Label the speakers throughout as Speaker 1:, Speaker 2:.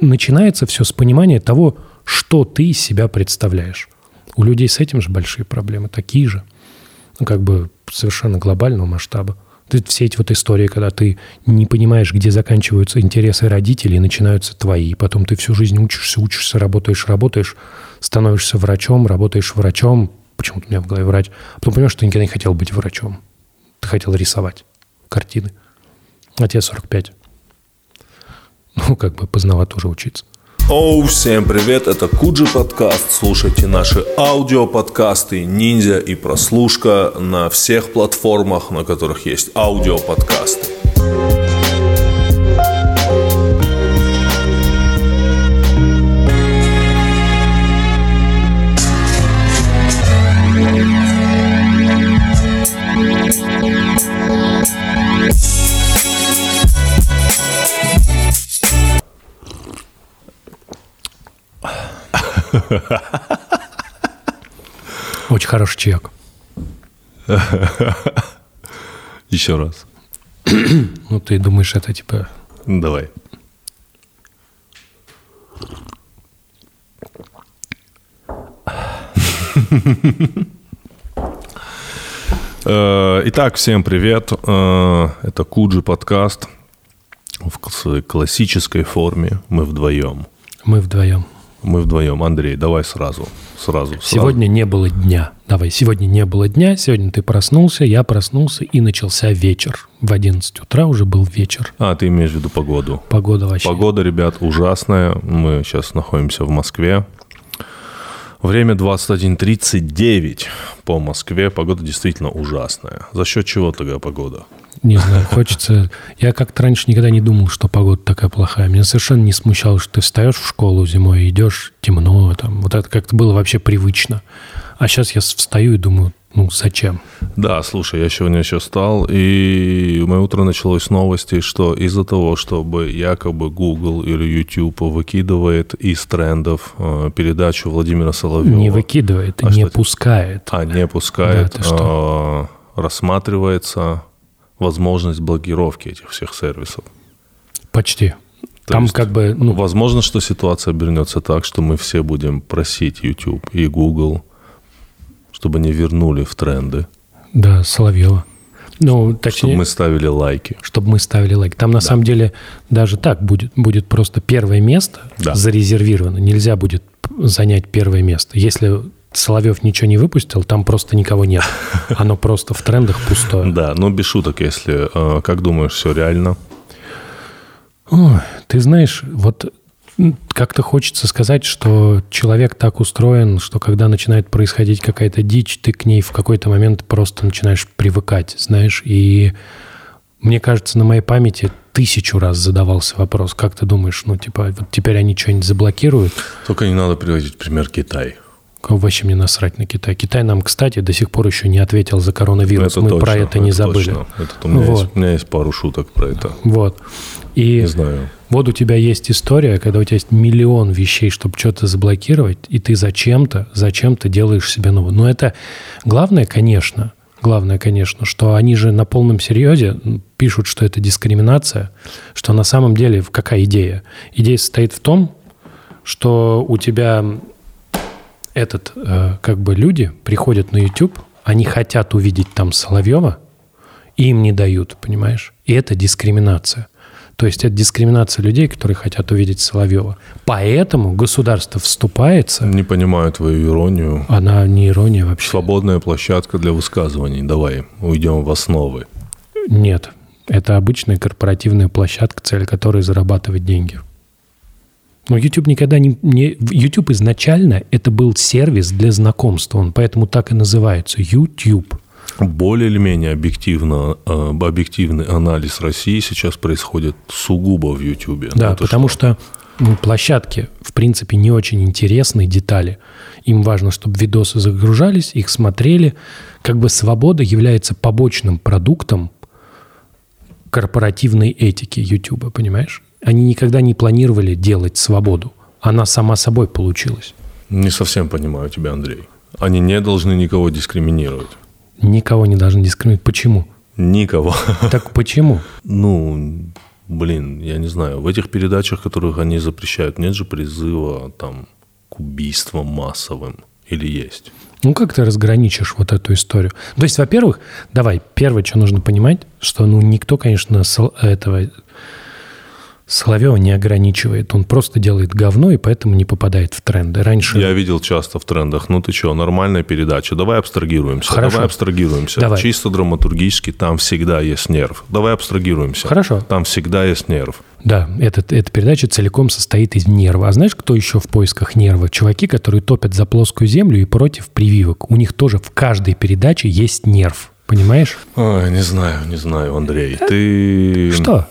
Speaker 1: начинается все с понимания того, что ты из себя представляешь. У людей с этим же большие проблемы, такие же. Ну, как бы совершенно глобального масштаба. Все эти вот истории, когда ты не понимаешь, где заканчиваются интересы родителей, начинаются твои. Потом ты всю жизнь учишься, учишься, работаешь, работаешь, становишься врачом, работаешь врачом. Почему-то у меня в голове врач. А потом понимаешь, что ты никогда не хотел быть врачом. Ты хотел рисовать картины. А тебе 45. Ну, как бы поздновато уже учиться.
Speaker 2: Оу, всем привет, это Куджи подкаст. Слушайте наши аудиоподкасты «Ниндзя» и «Прослушка» на всех платформах, на которых есть аудиоподкасты.
Speaker 1: Очень хороший чаек.
Speaker 2: Еще раз.
Speaker 1: Ну, ты думаешь, это типа...
Speaker 2: Давай. Э, Итак, всем привет. Э, Это Куджи подкаст в классической форме. Мы вдвоем.
Speaker 1: Мы вдвоем.
Speaker 2: Мы вдвоем. Андрей, давай сразу. Сразу. сразу.
Speaker 1: Сегодня не было дня. Давай, сегодня не было дня, сегодня ты проснулся, я проснулся, и начался вечер. В 11 утра уже был вечер.
Speaker 2: А, ты имеешь в виду погоду.
Speaker 1: Погода вообще...
Speaker 2: Погода, ребят, ужасная. Мы сейчас находимся в Москве. Время 21.39 по Москве. Погода действительно ужасная. За счет чего такая погода?
Speaker 1: Не знаю, хочется... Я как-то раньше никогда не думал, что погода такая плохая. Меня совершенно не смущало, что ты встаешь в школу зимой, идешь, темно, там, вот это как-то было вообще привычно. А сейчас я встаю и думаю, ну зачем?
Speaker 2: Да, слушай, я сегодня еще встал, и мое утро началось с новости, что из-за того, чтобы якобы Google или YouTube выкидывает из трендов э, передачу Владимира Соловьева.
Speaker 1: Не выкидывает,
Speaker 2: А
Speaker 1: не
Speaker 2: что
Speaker 1: пускает.
Speaker 2: А, не пускает.
Speaker 1: Да, ты что?
Speaker 2: э, рассматривается возможность блокировки этих всех сервисов.
Speaker 1: Почти.
Speaker 2: То
Speaker 1: Там
Speaker 2: есть,
Speaker 1: как бы, ну,
Speaker 2: Возможно, что ситуация обернется так, что мы все будем просить YouTube и Google, чтобы они вернули в тренды,
Speaker 1: да, Соловьева. Ну,
Speaker 2: чтобы
Speaker 1: точнее,
Speaker 2: мы ставили лайки.
Speaker 1: чтобы мы ставили лайк. Там на самом деле даже так будет. Будет просто первое место
Speaker 2: Да.
Speaker 1: зарезервировано. Нельзя будет занять первое место. Если Соловьев ничего не выпустил, там просто никого нет. Оно просто в трендах пустое.
Speaker 2: Да, но без шуток, если, э, как думаешь, все реально?
Speaker 1: Ты знаешь, вот как-то хочется сказать, что человек так устроен, что когда начинает происходить какая-то дичь, ты к ней в какой-то момент просто начинаешь привыкать, знаешь. И мне кажется, на моей памяти тысячу раз задавался вопрос, как ты думаешь, ну, типа, вот теперь они что-нибудь заблокируют?
Speaker 2: Только не надо приводить пример Китай.
Speaker 1: Вообще мне насрать на Китай. Китай нам, кстати, до сих пор еще не ответил за коронавирус. Мы про это не забыли.
Speaker 2: точно. Это у, меня
Speaker 1: Вот.
Speaker 2: есть, у меня есть пару шуток про это.
Speaker 1: Вот. И
Speaker 2: Не знаю.
Speaker 1: Вот у тебя есть история, когда у тебя есть миллион вещей, чтобы что-то заблокировать, и ты зачем-то, зачем-то делаешь себе новое. Но это главное, конечно, главное, конечно, что они же на полном серьезе пишут, что это дискриминация, что на самом деле какая идея? Идея состоит в том, что у тебя этот, э, как бы люди приходят на YouTube, они хотят увидеть там Соловьева, и им не дают, понимаешь? И это дискриминация. То есть это дискриминация людей, которые хотят увидеть Соловьева. Поэтому государство вступается,
Speaker 2: Не понимаю твою иронию.
Speaker 1: она не ирония вообще.
Speaker 2: Свободная площадка для высказываний. Давай, уйдем в основы.
Speaker 1: Нет, это обычная корпоративная площадка, цель которой зарабатывать деньги. Но YouTube никогда не, не... YouTube изначально это был сервис для знакомства, он поэтому так и называется YouTube.
Speaker 2: Более или менее объективно, э, объективный анализ России сейчас происходит сугубо в Ютубе.
Speaker 1: Да,
Speaker 2: Это
Speaker 1: потому что, ну, площадки, в принципе, не очень интересные детали. Им важно, чтобы видосы загружались, их смотрели. Как бы свобода является побочным продуктом корпоративной этики YouTube, понимаешь? Они никогда не планировали делать свободу. Она сама собой получилась.
Speaker 2: Не совсем понимаю тебя, Андрей. Они не должны никого дискриминировать.
Speaker 1: Никого не должны дискриминировать. Почему?
Speaker 2: Никого.
Speaker 1: Так почему?
Speaker 2: Ну, блин, я не знаю, в этих передачах, которых они запрещают, нет же призыва там к убийствам массовым или есть?
Speaker 1: Ну, как ты разграничишь вот эту историю? То есть, во-первых, давай, первое, что нужно понимать, что, ну, никто, конечно, этого Соловьева не ограничивает. Он просто делает говно и поэтому не попадает в тренды. Раньше...
Speaker 2: Я видел часто в трендах. Ну ты что, нормальная передача. Давай абстрагируемся.
Speaker 1: Хорошо.
Speaker 2: Давай абстрагируемся.
Speaker 1: Давай.
Speaker 2: Чисто драматургически там всегда есть нерв. Давай абстрагируемся.
Speaker 1: Хорошо.
Speaker 2: Там всегда есть нерв.
Speaker 1: Да, этот, эта передача целиком состоит из нерва. А знаешь, кто еще в поисках нерва? Чуваки, которые топят за плоскую землю и против прививок. У них тоже в каждой передаче есть нерв. Понимаешь?
Speaker 2: Ой, не знаю, не знаю, Андрей. Ты...
Speaker 1: Что?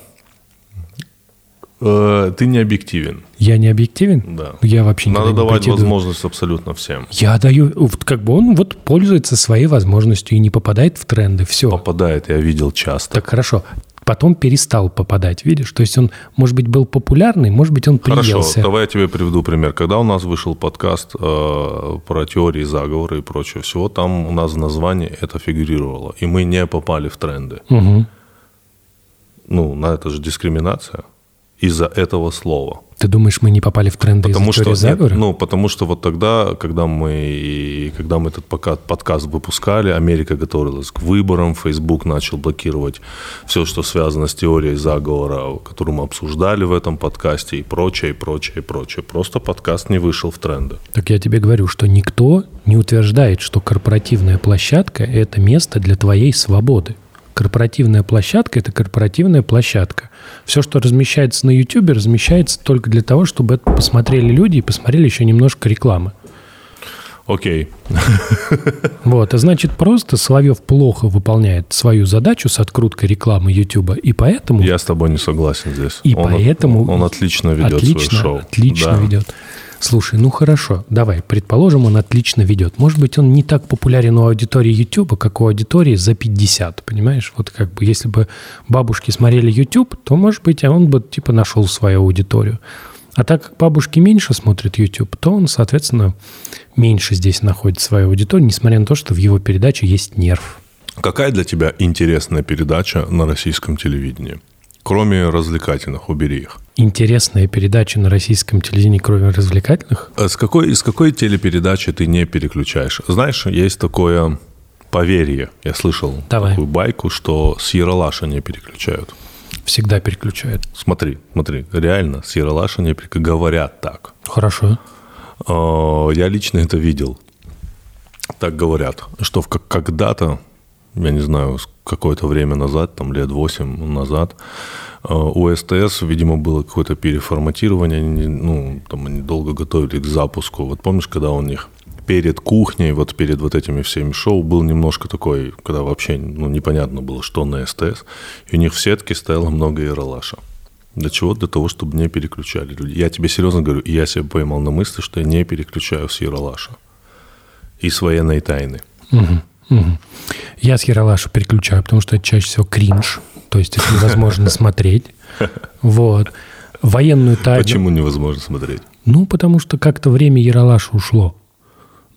Speaker 2: Э, ты не объективен.
Speaker 1: Я не объективен?
Speaker 2: Да.
Speaker 1: Я вообще
Speaker 2: Надо
Speaker 1: не
Speaker 2: давать
Speaker 1: претендую.
Speaker 2: возможность абсолютно всем.
Speaker 1: Я даю, как бы он вот пользуется своей возможностью и не попадает в тренды. Все.
Speaker 2: Попадает, я видел часто.
Speaker 1: Так хорошо. Потом перестал попадать, видишь? То есть он, может быть, был популярный, может быть, он
Speaker 2: Хорошо,
Speaker 1: приелся.
Speaker 2: давай я тебе приведу пример. Когда у нас вышел подкаст э, про теории заговора и прочее всего, там у нас в названии это фигурировало, и мы не попали в тренды.
Speaker 1: Мгм.
Speaker 2: Ну, на это же дискриминация из-за этого слова.
Speaker 1: Ты думаешь, мы не попали в тренды
Speaker 2: Потому
Speaker 1: из-за
Speaker 2: что,
Speaker 1: теории
Speaker 2: нет,
Speaker 1: заговора?
Speaker 2: ну, потому что вот тогда, когда мы, когда мы этот пока- подкаст выпускали, Америка готовилась к выборам, Facebook начал блокировать все, что связано с теорией заговора, которую мы обсуждали в этом подкасте, и прочее, и прочее, и прочее. Просто подкаст не вышел в тренды.
Speaker 1: Так я тебе говорю, что никто не утверждает, что корпоративная площадка – это место для твоей свободы. Корпоративная площадка – это корпоративная площадка. Все, что размещается на YouTube, размещается только для того, чтобы это посмотрели люди и посмотрели еще немножко рекламы.
Speaker 2: Окей.
Speaker 1: Вот, а значит, просто Соловьев плохо выполняет свою задачу с откруткой рекламы YouTube, и поэтому
Speaker 2: Я с тобой не согласен здесь.
Speaker 1: И
Speaker 2: он,
Speaker 1: поэтому...
Speaker 2: Он отлично ведет
Speaker 1: отлично,
Speaker 2: свое шоу.
Speaker 1: Отлично
Speaker 2: Да.
Speaker 1: ведет. Слушай, ну хорошо, давай, предположим, он отлично ведет. Может быть, он не так популярен у аудитории YouTube, как у аудитории за 50, понимаешь? Вот как бы, если бы бабушки смотрели YouTube, то, может быть, он бы, типа, нашел свою аудиторию. А так как бабушки меньше смотрят YouTube, то он, соответственно, меньше здесь находит свою аудиторию, несмотря на то, что в его передаче есть нерв.
Speaker 2: Какая для тебя интересная передача на российском телевидении? Кроме развлекательных, убери их.
Speaker 1: Интересная передача на российском телевидении, кроме развлекательных.
Speaker 2: А С какой, из какой телепередачи ты не переключаешь? Знаешь, есть такое поверье. Я слышал
Speaker 1: Давай.
Speaker 2: такую байку, что с Яралаша не переключают.
Speaker 1: Всегда переключает.
Speaker 2: Смотри, смотри, реально, с Яралаша не переключают. Говорят так.
Speaker 1: Хорошо.
Speaker 2: А, Я лично это видел. Так говорят, что когда-то, я не знаю, какое-то время назад, там лет 8 назад, а, у СТС, видимо, было какое-то переформатирование, ну, там они долго готовили к запуску. Вот помнишь, когда у них перед кухней, вот перед вот этими всеми шоу был немножко такой, когда вообще ну, непонятно было, что на СТС, и у них в сетке стояло много Яралаша. Для чего? Для того, чтобы не переключали люди. Я тебе серьезно говорю, я себя поймал на мысли, что я не переключаю с Яралаша. И с военной тайны.
Speaker 1: Мгм, мгм. Я с Яралаша переключаю, потому что это чаще всего кринж. То есть это невозможно смотреть. Вот. Военную тайну.
Speaker 2: Почему невозможно смотреть?
Speaker 1: Ну, потому что как-то время Яралаша ушло.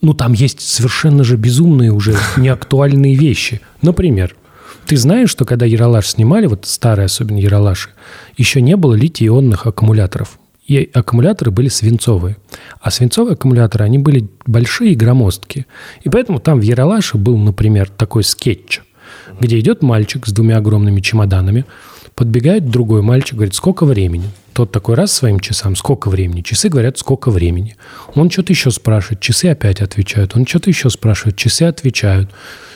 Speaker 1: Ну, там есть совершенно же безумные уже неактуальные вещи. Например, ты знаешь, что когда Яралаш снимали, вот старые особенно Яралаши, еще не было литий-ионных аккумуляторов. И аккумуляторы были свинцовые. А свинцовые аккумуляторы, они были большие и громоздкие. И поэтому там в Яралаше был, например, такой скетч, где идет мальчик с двумя огромными чемоданами, подбегает другой мальчик, говорит, сколько времени? Тот такой раз своим часам, сколько времени? Часы говорят, сколько времени. Он что-то еще спрашивает, часы опять отвечают. Он что-то еще спрашивает, часы отвечают.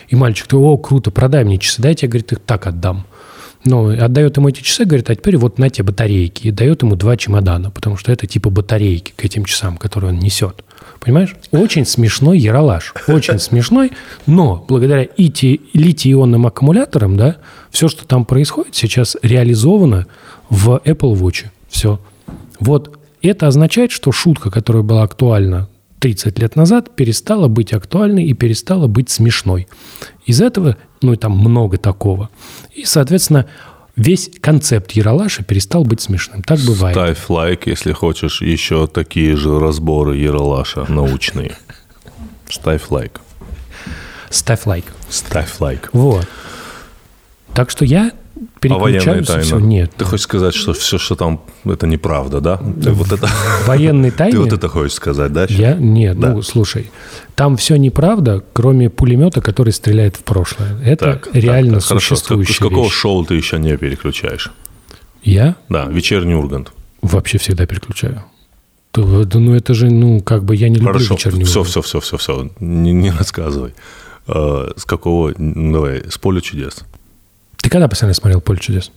Speaker 1: И мальчик, ты, о, круто, продай мне часы, дайте, я, говорит, их так отдам. Ну, отдает ему эти часы, говорит, а теперь вот на те батарейки. И дает ему два чемодана, потому что это типа батарейки к этим часам, которые он несет. Понимаешь? Очень смешной яролаж. Очень смешной, но благодаря ити- литий-ионным аккумуляторам, да, все, что там происходит, сейчас реализовано в Apple Watch. Все. Вот это означает, что шутка, которая была актуальна 30 лет назад, перестала быть актуальной и перестала быть смешной. Из этого, ну и там много такого. И, соответственно, весь концепт Яралаша перестал быть смешным. Так бывает.
Speaker 2: Ставь лайк, если хочешь еще такие же разборы Яралаша научные. Ставь лайк.
Speaker 1: Ставь лайк.
Speaker 2: Ставь лайк.
Speaker 1: Вот. Так что я переключаются,
Speaker 2: тайны?
Speaker 1: все, нет.
Speaker 2: Ты хочешь сказать, что все, что там, это неправда, да? Ты вот это...
Speaker 1: Военные тайны...
Speaker 2: Ты вот это хочешь сказать, да?
Speaker 1: Я? Нет,
Speaker 2: Да.
Speaker 1: ну, слушай, там все неправда, кроме пулемета, который стреляет в прошлое. Это
Speaker 2: Так,
Speaker 1: реально
Speaker 2: так, так, хорошо. С как-
Speaker 1: существующая
Speaker 2: С какого
Speaker 1: вещь.
Speaker 2: шоу ты еще не переключаешь?
Speaker 1: Я
Speaker 2: Да, вечерний Ургант.
Speaker 1: вообще всегда переключаю. То- да, ну, это же, ну, как бы я не люблю
Speaker 2: Хорошо,
Speaker 1: вечерний
Speaker 2: все,
Speaker 1: Ургант.
Speaker 2: все, все, все, все, не, не рассказывай. Э, С какого, давай, с поля чудес.
Speaker 1: Ты когда последний смотрел «Поле чудес»?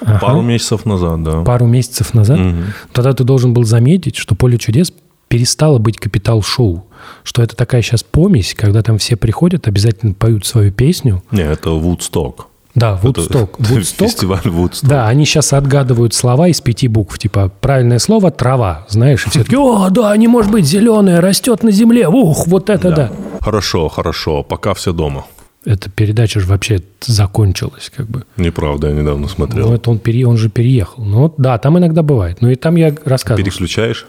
Speaker 1: Ага.
Speaker 2: Пару месяцев назад, да.
Speaker 1: Пару месяцев назад?
Speaker 2: Мгм.
Speaker 1: Тогда ты должен был заметить, что «Поле чудес» перестало быть капитал-шоу. Что это такая сейчас помесь, когда там все приходят, обязательно поют свою песню.
Speaker 2: Не, это Вудсток.
Speaker 1: Да, Вудсток.
Speaker 2: Это
Speaker 1: Вудсток
Speaker 2: Фестиваль Вудсток.
Speaker 1: Да, они сейчас отгадывают слова из пяти букв. Типа, правильное слово – трава, знаешь, и все таки о, да, не может быть зеленая, растет на земле, ух, вот это да.
Speaker 2: Хорошо, хорошо, пока все дома.
Speaker 1: Эта передача же вообще закончилась, как бы.
Speaker 2: Неправда, я недавно смотрел.
Speaker 1: Ну, это он, пере... он же переехал. Ну, да, там иногда бывает. Ну, и там я рассказывал. что
Speaker 2: Переключаешь?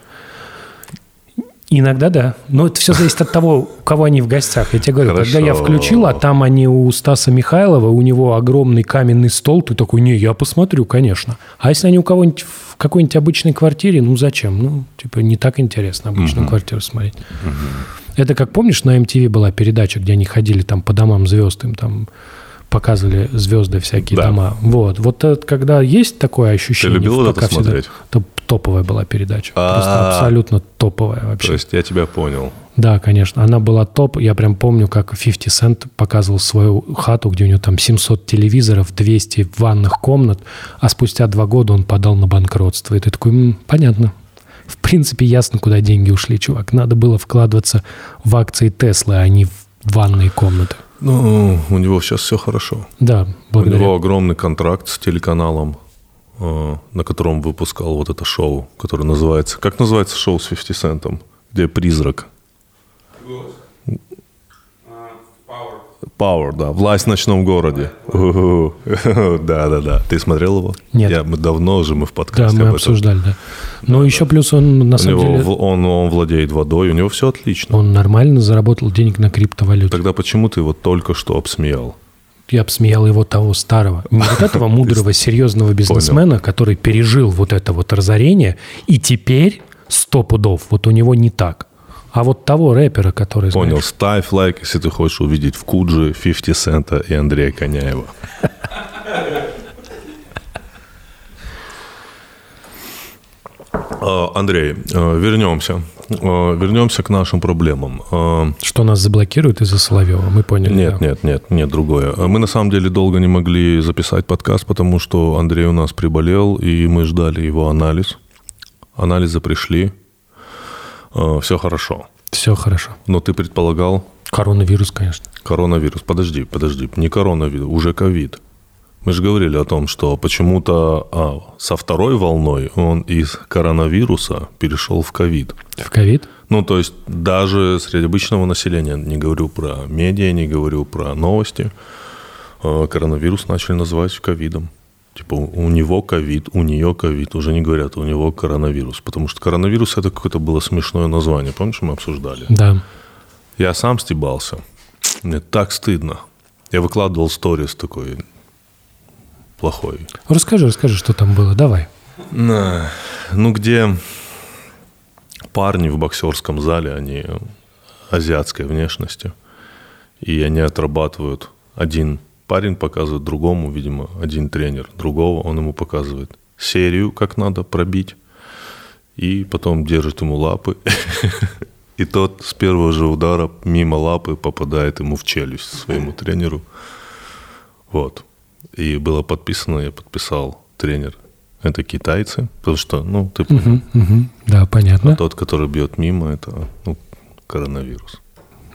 Speaker 1: Иногда да. Но это все зависит от того, у кого они в гостях. Я тебе говорю,
Speaker 2: Хорошо.
Speaker 1: когда я включил, а там они у Стаса Михайлова, у него огромный каменный стол, ты такой, не, я посмотрю, конечно. А если они у кого-нибудь в какой-нибудь обычной квартире, ну зачем? Ну, типа, не так интересно обычную квартиру смотреть. Это как, помнишь, на MTV была передача, где они ходили там по домам звезд, им там показывали звезды всякие
Speaker 2: Да.
Speaker 1: дома. Вот. Вот это, когда есть такое ощущение...
Speaker 2: любил вот это
Speaker 1: всегда-
Speaker 2: смотреть?
Speaker 1: Это топовая была передача. Просто
Speaker 2: А.
Speaker 1: абсолютно топовая вообще.
Speaker 2: То есть я тебя понял.
Speaker 1: Да, конечно. Она была топ. Я прям помню, как 50 Cent показывал свою хату, где у него там 700 телевизоров, 200 ванных комнат, а спустя два года он подал на банкротство. И ты такой, «М, понятно. В принципе, ясно, куда деньги ушли, чувак. Надо было вкладываться в акции Теслы, а не в ванные комнаты.
Speaker 2: Ну, у него сейчас все хорошо.
Speaker 1: Да,
Speaker 2: У
Speaker 1: благодаря.
Speaker 2: него огромный контракт с телеканалом, э, на котором выпускал вот это шоу, которое называется... Как называется шоу с 50 Центом? Где призрак? Power, да. Власть в ночном городе. У-ху. Да-да-да. Ты смотрел его?
Speaker 1: Нет.
Speaker 2: Я, мы давно уже мы в
Speaker 1: Да,
Speaker 2: подкасте
Speaker 1: мы
Speaker 2: об этом.
Speaker 1: обсуждали, да. Но еще плюс он, на
Speaker 2: У
Speaker 1: самом
Speaker 2: него,
Speaker 1: деле,
Speaker 2: он, он владеет водой, у него все отлично.
Speaker 1: он нормально заработал денег на криптовалюте.
Speaker 2: Тогда почему ты его только что обсмеял?
Speaker 1: Я обсмеял его того старого. Не вот этого мудрого, серьезного бизнесмена, который пережил вот это вот разорение, и теперь сто пудов, вот у него не так. А вот того рэпера, который... знаешь,
Speaker 2: Понял. Ставь лайк, если ты хочешь увидеть в Кудже 50 Цента и Андрея Коняева. Э, Андрей, э, вернемся. Э, Вернемся к нашим проблемам.
Speaker 1: Что нас заблокируют из-за Соловьева, мы поняли.
Speaker 2: Нет,
Speaker 1: да.
Speaker 2: нет, нет, нет, другое. Мы на самом деле долго не могли записать подкаст, потому что Андрей у нас приболел, и мы ждали его анализ. Анализы пришли. Все хорошо.
Speaker 1: Все хорошо.
Speaker 2: Но ты предполагал,
Speaker 1: Коронавирус, конечно.
Speaker 2: Коронавирус. Подожди, подожди. Не коронавирус, уже ковид. Мы же говорили о том, что почему-то а, со второй волной он из коронавируса перешел в ковид.
Speaker 1: В ковид?
Speaker 2: Ну, то есть даже среди обычного населения, не говорю про медиа, не говорю про новости, э, коронавирус начали называть ковидом. Типа у него ковид, у нее ковид, уже не говорят, у него коронавирус. Потому что коронавирус это какое-то было смешное название. Помнишь, мы обсуждали?
Speaker 1: Да.
Speaker 2: Я сам стебался. Мне так стыдно. Я выкладывал сторис такой плохой.
Speaker 1: Расскажи, расскажи, что там было. Давай.
Speaker 2: На, Ну, где парни в боксерском зале, они азиатской внешности, и они отрабатывают. Один парень показывает другому, видимо, один тренер другого, он ему показывает серию, как надо пробить, и потом держит ему лапы, и тот с первого же удара мимо лапы попадает ему в челюсть своему тренеру. Вот. И было подписано, я подписал тренер. Это китайцы, потому что, ну, ты понял.
Speaker 1: Мгм, мгм. Да, понятно.
Speaker 2: Тот, который бьет мимо, это ну, коронавирус.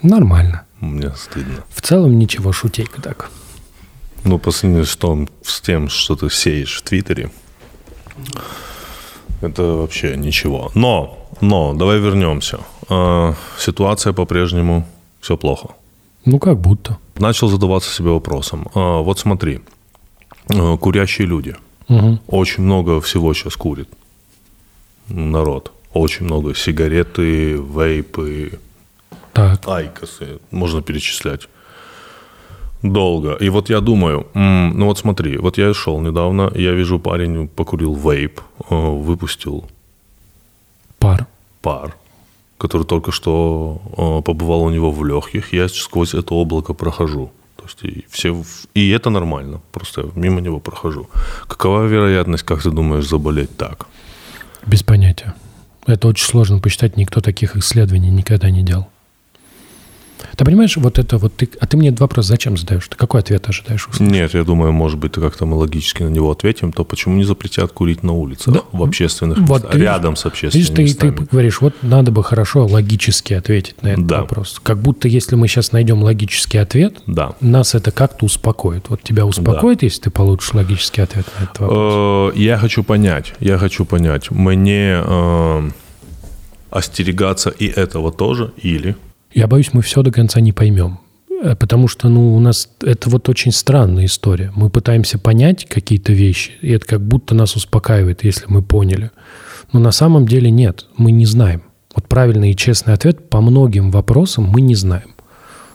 Speaker 1: Нормально.
Speaker 2: Мне стыдно.
Speaker 1: В целом ничего, шутейка так.
Speaker 2: Ну, по сравнению с, том, с тем, что ты сеешь в Твиттере, это вообще ничего. Но, но, давай вернемся. Э, ситуация по-прежнему все плохо.
Speaker 1: Ну, как будто.
Speaker 2: Начал задаваться себе вопросом. Э, вот смотри, э, курящие люди.
Speaker 1: Мгм.
Speaker 2: Очень много всего сейчас курит народ. Очень много сигареты, вейпы,
Speaker 1: Так.
Speaker 2: айкосы, можно перечислять. Долго. И вот я думаю, м, ну вот смотри, вот я шел недавно, я вижу парень покурил вейп, э, выпустил
Speaker 1: Пар.
Speaker 2: пар, который только что э, побывал у него в легких. Я сквозь это облако прохожу. То есть и, все, и это нормально. Просто я мимо него прохожу. Какова вероятность, как ты думаешь, заболеть так?
Speaker 1: Без понятия. Это очень сложно посчитать, никто таких исследований никогда не делал. Ты понимаешь, вот это вот ты... А ты мне этот вопрос зачем задаешь? Ты какой ответ ожидаешь? услышать?
Speaker 2: Нет, я думаю, может быть, как-то мы логически на него ответим, то почему не запретят курить на улицах,
Speaker 1: Да.
Speaker 2: в общественных
Speaker 1: Вот
Speaker 2: местах,
Speaker 1: ты
Speaker 2: рядом с общественными
Speaker 1: Видишь, ты, ты
Speaker 2: местами?
Speaker 1: говоришь, вот надо бы хорошо логически ответить на этот
Speaker 2: Да.
Speaker 1: вопрос. Как будто если мы сейчас найдем логический ответ,
Speaker 2: Да.
Speaker 1: нас это как-то успокоит. Вот тебя успокоит, если ты получишь логический ответ на этот вопрос?
Speaker 2: Э, Я хочу понять, я хочу понять, мне э, остерегаться и этого тоже или...
Speaker 1: Я боюсь, мы все до конца не поймем. Э, Потому что, ну, у нас это вот очень странная история. Мы пытаемся понять какие-то вещи, и это как будто нас успокаивает, если мы поняли. Но на самом деле нет, мы не знаем. Вот правильный и честный ответ по многим вопросам мы не знаем.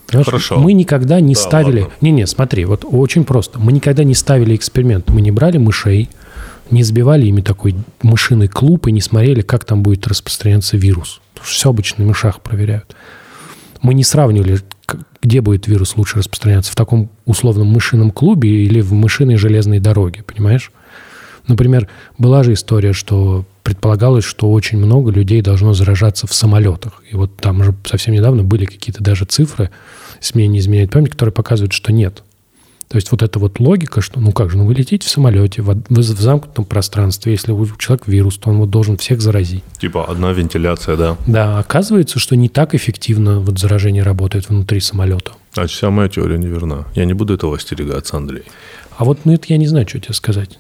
Speaker 1: Понимаешь,
Speaker 2: Хорошо.
Speaker 1: Мы никогда не
Speaker 2: Да,
Speaker 1: ставили... Не-не, смотри, вот очень просто. Мы никогда не ставили эксперимент. Мы не брали мышей, не сбивали ими такой мышиный клуб и не смотрели, как там будет распространяться вирус. Потому что все обычно на мышах проверяют. Мы не сравнивали, где будет вирус лучше распространяться, в таком условном мышином клубе или в мышиной железной дороге, понимаешь? Например, была же история, что предполагалось, что очень много людей должно заражаться в самолетах. И вот там же совсем недавно были какие-то даже цифры, мне не изменяет память, которые показывают, что нет. То есть вот эта вот логика, что ну как же, ну вы летите в самолете, в, в замкнутом пространстве, если у человека вирус, то он вот должен всех заразить.
Speaker 2: Типа одна вентиляция, да?
Speaker 1: Да, оказывается, что не так эффективно вот заражение работает внутри самолета.
Speaker 2: А вся моя теория неверна. Я не буду этого остерегаться, Андрей.
Speaker 1: А вот ну это я не знаю, что тебе сказать.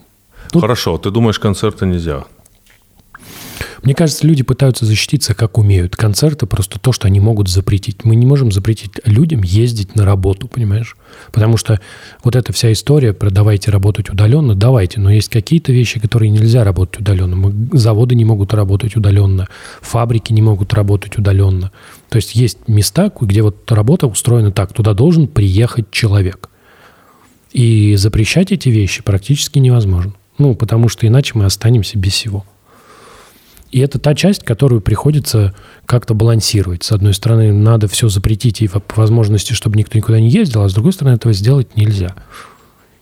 Speaker 1: Ну-
Speaker 2: Хорошо, ты думаешь, концерты нельзя?
Speaker 1: Мне кажется, люди пытаются защититься как умеют. Концерты просто то, что они могут запретить. Мы не можем запретить людям ездить на работу, понимаешь? Потому что вот эта вся история про давайте работать удаленно, давайте, но есть какие-то вещи, которые нельзя работать удаленно. Мы- Заводы не могут работать удаленно, фабрики не могут работать удаленно. То есть есть места, где вот работа устроена так, туда должен приехать человек. И запрещать эти вещи практически невозможно. Ну, потому что иначе мы останемся без всего. И это та часть, которую приходится как-то балансировать. С одной стороны, надо все запретить и по возможности, чтобы никто никуда не ездил, а с другой стороны, этого сделать нельзя.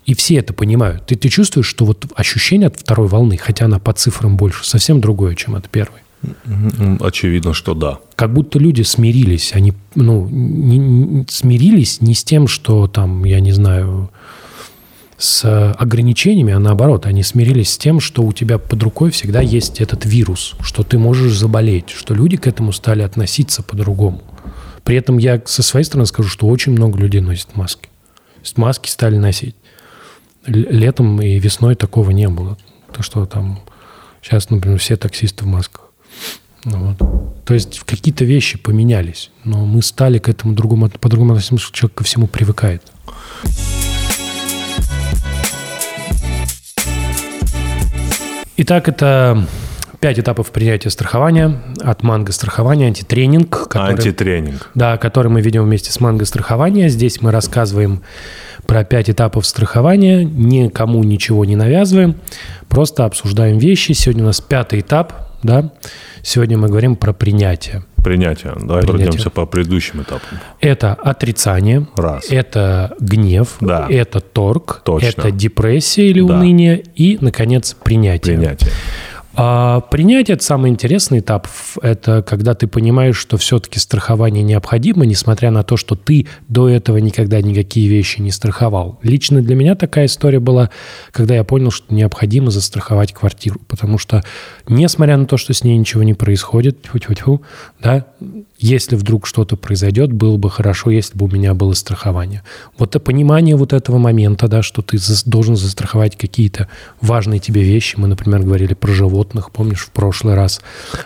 Speaker 1: И все это понимают. Ты, ты чувствуешь, что вот ощущение от второй волны, хотя она по цифрам больше, совсем другое, чем от первой.
Speaker 2: М, Очевидно, что да.
Speaker 1: Как будто люди смирились. Они ну, не- не- смирились не с тем, что там, я не знаю, с ограничениями, а наоборот, они смирились с тем, что у тебя под рукой всегда есть этот вирус, что ты можешь заболеть, что люди к этому стали относиться по-другому. При этом я со своей стороны скажу, что очень много людей носит маски. То есть маски стали носить. Летом и весной такого не было. То, что там сейчас, например, все таксисты в масках. Ну вот. То есть какие-то вещи поменялись, но мы стали к этому другому, по-другому относиться, человек ко всему привыкает. Итак, это пять этапов принятия страхования от манго страхования, антитренинг, который,
Speaker 2: Антитренинг.
Speaker 1: да, который мы ведем вместе с манго страхования. Здесь мы рассказываем про пять этапов страхования, никому ничего не навязываем, просто обсуждаем вещи. Сегодня у нас пятый этап, да. Сегодня мы говорим про принятие.
Speaker 2: Принятие. Давай
Speaker 1: Принятие.
Speaker 2: пройдемся по предыдущим этапам.
Speaker 1: Это отрицание,
Speaker 2: Раз.
Speaker 1: это гнев,
Speaker 2: Да.
Speaker 1: это торг,
Speaker 2: Точно.
Speaker 1: это депрессия или
Speaker 2: Да.
Speaker 1: уныние и, наконец, принятие.
Speaker 2: Принятие.
Speaker 1: А принятие – это самый интересный этап. Это когда ты понимаешь, что все-таки страхование необходимо, несмотря на то, что ты до этого никогда никакие вещи не страховал. Лично для меня такая история была, когда я понял, что необходимо застраховать квартиру. Потому что, несмотря на то, что с ней ничего не происходит, тьфу-тьфу-тьфу, да, если вдруг что-то произойдет, было бы хорошо, если бы у меня было страхование. Вот это понимание вот этого момента, да, что ты должен застраховать какие-то важные тебе вещи. Мы, например, говорили про животных, животных, помнишь, в прошлый раз,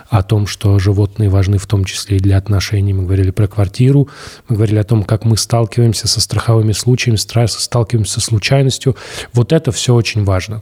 Speaker 1: о том, что животные важны в том числе и для отношений. Мы говорили про квартиру, мы говорили о том, как мы сталкиваемся со страховыми случаями, сталкиваемся со случайностью. Вот это все очень важно.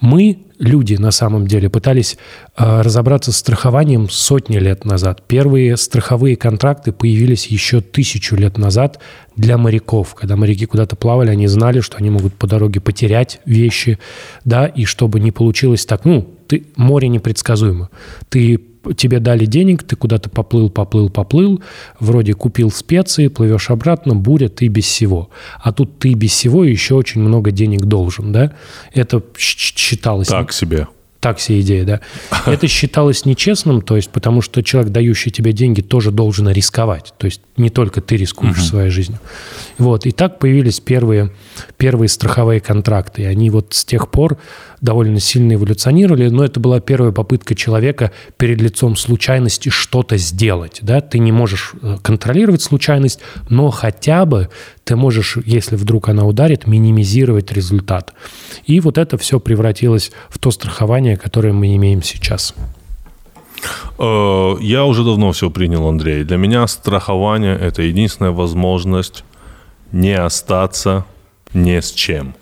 Speaker 1: Мы люди на самом деле пытались э, разобраться с страхованием сотни лет назад. Первые страховые контракты появились еще тысячу лет назад для моряков. Когда моряки куда-то плавали, они знали, что они могут по дороге потерять вещи, да, и чтобы не получилось так, ну, ты, море непредсказуемо. Ты тебе дали денег, ты куда-то поплыл, поплыл, поплыл, вроде купил специи, плывешь обратно, буря, ты без всего. А тут ты без всего еще очень много денег должен, да? Это считалось...
Speaker 2: Так себе.
Speaker 1: Так себе идея, да. Это считалось нечестным, то есть потому что человек, дающий тебе деньги, тоже должен рисковать. То есть не только ты рискуешь угу. своей жизнью. Вот. И так появились первые, первые страховые контракты. И они вот с тех пор довольно сильно эволюционировали, но это была первая попытка человека перед лицом случайности что-то сделать. Да? Ты не можешь э, контролировать случайность, но хотя бы ты можешь, если вдруг она ударит, минимизировать результат. И вот это все превратилось в то страхование, которое мы имеем сейчас.
Speaker 2: Э, я уже давно все принял, Андрей. Для меня страхование – это единственная возможность не остаться ни с чем.